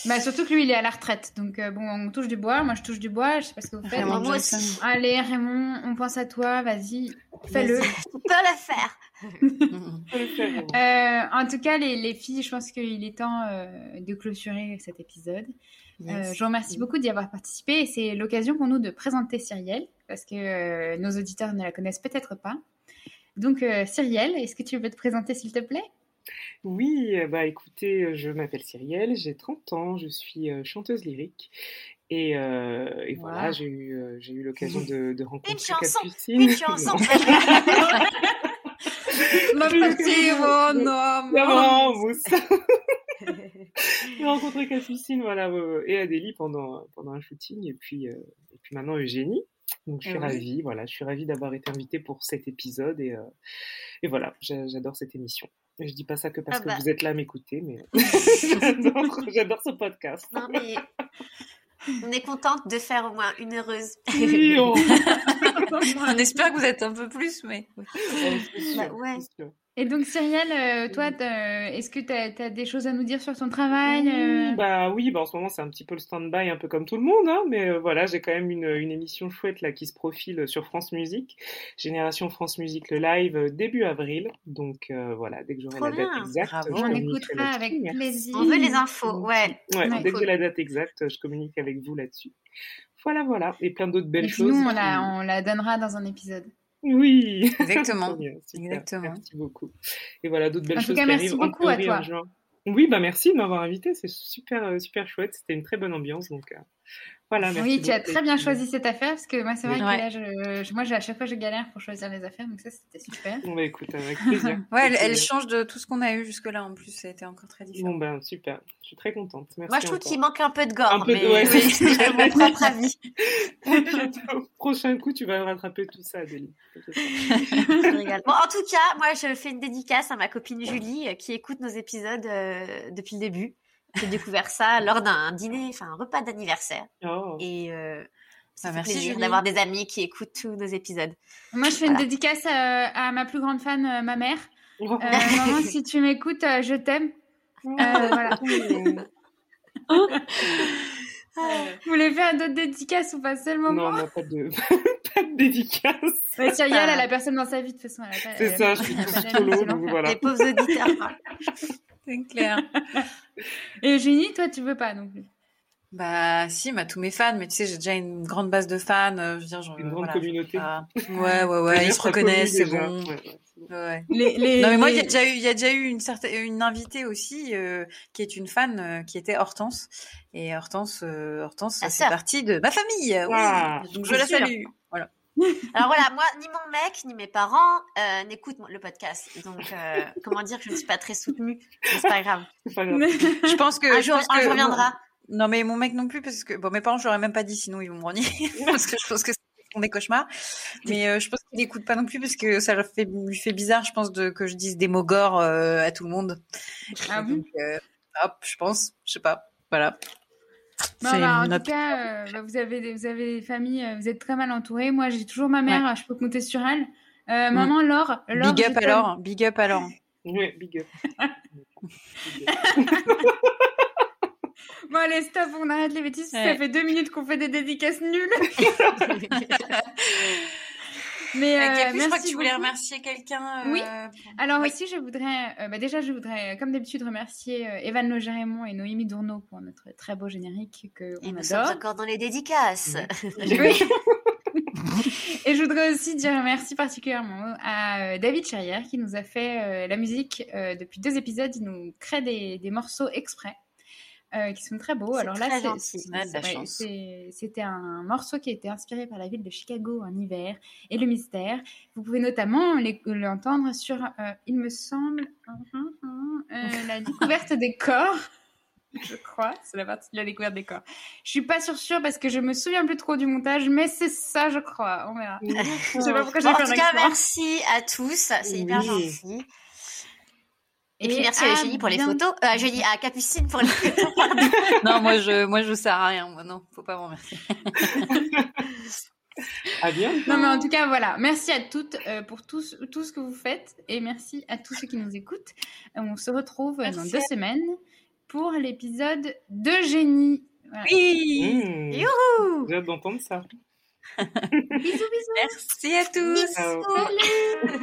Speaker 1: Bah, surtout que lui, il est à la retraite. Donc, euh, bon, on touche du bois. Moi, je touche du bois. Je sais pas ce que vous faites.
Speaker 3: Raymond
Speaker 4: moi
Speaker 3: Johnson.
Speaker 4: aussi.
Speaker 1: Allez, Raymond, on pense à toi. Vas-y, fais-le.
Speaker 4: Tu [laughs] peux le faire. [laughs]
Speaker 1: Euh, en tout cas, les, les filles, je pense qu'il est temps euh, de clôturer cet épisode. Euh,
Speaker 3: Yes.
Speaker 1: je vous remercie beaucoup d'y avoir participé et c'est l'occasion pour nous de présenter Cyrielle parce que euh, nos auditeurs ne la connaissent peut-être pas. Donc, euh, Cyrielle, est-ce que tu veux te présenter s'il te plaît?
Speaker 5: Oui, euh, bah écoutez, euh, je m'appelle Cyrielle, j'ai 30 ans, je suis euh, chanteuse lyrique. Et, euh, et voilà, j'ai eu, euh, j'ai eu [laughs] l'occasion de, de rencontrer
Speaker 4: chanson,
Speaker 5: Capucine.
Speaker 4: Une chanson.
Speaker 5: J'ai rencontré Capucine, voilà, et Adélie pendant, pendant un shooting, et puis, et puis maintenant Eugénie. Donc je suis
Speaker 3: oui.
Speaker 5: ravie, voilà, je suis ravie d'avoir été invitée pour cet épisode, et, et voilà, j'a- j'adore cette émission. Je dis pas ça que parce
Speaker 4: Ah bah.
Speaker 5: que vous êtes là à m'écouter, mais [laughs] [laughs] j'adore, ce podcast.
Speaker 4: non, mais. On est contente de faire au moins une heureuse.
Speaker 5: Oui, oh. [laughs]
Speaker 3: On espère que vous êtes un peu plus, mais.
Speaker 5: Oh, c'est sûr,
Speaker 4: Bah, ouais.
Speaker 1: Et donc, Cyrielle, euh, toi, est-ce que tu as, des choses à nous dire sur ton travail euh
Speaker 5: Oui, bah oui, bah en ce moment c'est un petit peu le stand-by, un peu comme tout le monde, hein, mais euh, voilà, j'ai quand même une, une émission chouette là qui se profile sur France Musique, Génération France Musique le live début avril, donc euh, voilà, dès que j'aurai la date exacte,
Speaker 3: Bravo.
Speaker 5: je
Speaker 1: On écoutera
Speaker 5: là-dessus.
Speaker 1: avec plaisir.
Speaker 4: On veut les infos, ouais.
Speaker 5: Dès que j'ai la date exacte, je communique avec vous là-dessus. Voilà, voilà, et plein d'autres
Speaker 1: Et
Speaker 5: belles
Speaker 1: puis
Speaker 5: choses.
Speaker 1: nous, on la, on la donnera dans un épisode.
Speaker 5: Oui,
Speaker 3: Exactement. [laughs] Exactement.
Speaker 5: Merci beaucoup. Et voilà, d'autres belles
Speaker 1: En tout
Speaker 5: choses
Speaker 1: cas, merci beaucoup
Speaker 5: en
Speaker 1: à toi.
Speaker 5: en juin. Oui, bah merci de m'avoir invité, c'est super, euh, super chouette. C'était une très bonne ambiance, donc euh, voilà. Merci
Speaker 1: oui, tu as très bien choisi cette affaire parce que moi, c'est vrai
Speaker 3: Oui.
Speaker 1: que
Speaker 3: Ouais.
Speaker 1: là, je, je- moi, à chaque fois, je galère pour choisir les affaires, donc ça, c'était super.
Speaker 5: On va écouter avec plaisir. [laughs]
Speaker 3: Ouais, elle, change de tout ce qu'on a eu jusque-là en plus. Ça a été encore très différent.
Speaker 5: Bon ben super, je suis très contente. Merci
Speaker 4: Moi, je trouve qu'il manque un peu de gore,
Speaker 5: Un peu de- ouais,
Speaker 4: oui, [laughs]
Speaker 5: c'est-
Speaker 4: mon propre avis.
Speaker 5: Au prochain coup, tu vas rattraper tout ça, Adélie.
Speaker 4: Bon, en tout cas, moi, je fais une dédicace à ma copine Julie euh, qui écoute nos épisodes euh, depuis le début. J'ai découvert ça lors d'un dîner, enfin un repas d'anniversaire.
Speaker 5: Oh.
Speaker 4: Et euh, ça
Speaker 3: Ah,
Speaker 4: fait
Speaker 3: merci,
Speaker 4: plaisir d'avoir des amis qui écoutent tous nos épisodes.
Speaker 1: Moi, je fais
Speaker 4: Voilà.
Speaker 1: une dédicace euh, à ma plus grande fan, euh, ma mère.
Speaker 5: Oh.
Speaker 1: Euh, maman, si tu m'écoutes, euh, je t'aime. Euh, voilà. [laughs] Vous voulez faire d'autres dédicaces ou pas? C'est le
Speaker 5: non,
Speaker 1: moment
Speaker 5: non, pas de, [laughs] pas de dédicace.
Speaker 1: Ouais, Cyrielle, elle a personne dans sa vie, de toute façon.
Speaker 5: C'est ça, je suis solo, donc voilà.
Speaker 4: Les pauvres auditeurs. [laughs]
Speaker 3: C'est clair. [laughs]
Speaker 1: Et Eugénie, toi, tu veux pas non plus?
Speaker 3: Bah si, bah, tous mes fans, mais tu sais, j'ai déjà une grande base de fans. euh, je veux dire, genre,
Speaker 5: Une grande
Speaker 3: voilà, je
Speaker 5: communauté. [laughs]
Speaker 3: peux pas- Ouais, ouais, ouais, ils se reconnaissent, c'est bon.
Speaker 5: Ouais, ouais,
Speaker 1: les, les,
Speaker 3: Non mais moi il y a
Speaker 1: les-
Speaker 3: déjà eu il y a déjà eu une certaine une invitée aussi euh, qui est une fan euh, qui était Hortense et Hortense euh, Hortense
Speaker 4: La
Speaker 3: c'est partie de ma famille euh, oui.
Speaker 5: Ah,
Speaker 3: donc je la salue
Speaker 4: Alors voilà, moi, ni mon mec, ni mes parents euh, n'écoutent le podcast. Donc, euh, [laughs] comment dire que je ne suis pas très soutenue. Mais c'est pas grave.
Speaker 5: C'est pas grave.
Speaker 3: je pense que
Speaker 4: Un
Speaker 3: je
Speaker 4: jour, un
Speaker 3: que-
Speaker 4: jour viendra.
Speaker 3: non mais mon mec non plus parce que bon mes parents je leur ai même pas dit sinon ils vont me renier [laughs] parce que je pense que c'est des cauchemars. Mais je pense qu'il écoute pas non plus parce que ça fait, lui fait bizarre, je pense, de, que je dise des mots gore à tout le monde.
Speaker 1: Ah
Speaker 3: hop, je pense, je sais pas. Voilà.
Speaker 1: Bah, en tout cas, bah, vous, avez, vous avez des familles, vous êtes très mal entourés. Moi, j'ai toujours ma mère, je peux compter sur elle. Mm. Maman, Laure, Laure.
Speaker 3: Big up alors, big up alors. [laughs]
Speaker 5: Oui, big up. [laughs]
Speaker 1: bon, allez, stop, on arrête les bêtises. Ça fait deux minutes qu'on fait des dédicaces nulles. [laughs]
Speaker 3: Mais euh, merci je crois que tu voulais remercier quelqu'un.
Speaker 1: Euh, oui. Alors aussi, je voudrais, euh, bah, déjà, je voudrais, comme d'habitude, remercier Evan Logérémont et Noémie Dourneau pour notre très beau générique que on
Speaker 4: nous
Speaker 1: adore.
Speaker 4: sommes encore dans les dédicaces.
Speaker 1: Oui. [laughs] [laughs] et je voudrais aussi dire merci particulièrement à David Charrière qui nous a fait la musique depuis deux épisodes. Il nous crée des, des morceaux exprès. Euh, qui sont très beaux. Alors là, c'était un morceau qui a été inspiré par la ville de Chicago en hiver et le mystère. Vous pouvez notamment l'entendre sur, euh, il me semble, euh, la [laughs] découverte des corps. Je crois, c'est la partie de la découverte des corps. Je suis pas sûre sûre parce que je me souviens plus trop du montage, mais c'est ça, je crois. On verra.
Speaker 4: je sais pas pourquoi j'ai fait un En tout cas, merci à tous, c'est hyper gentil. Et, puis merci à Eugénie pour les photos. Euh, Eugénie, à Capucine pour les photos. [laughs]
Speaker 3: non, moi je, moi je sers à rien. Moi, non, faut pas m'en remercier. [laughs]
Speaker 5: à bien.
Speaker 1: Non, mais en tout cas, voilà. Merci à toutes euh, pour tout, tout ce que vous faites et merci à tous ceux qui nous écoutent. On se retrouve dans deux semaines pour l'épisode d'Eugénie.
Speaker 3: Voilà. Oui.
Speaker 5: Mmh. Youhou J'ai hâte d'entendre ça. [laughs]
Speaker 1: bisous, bisous.
Speaker 3: Merci à tous.
Speaker 1: Bisous.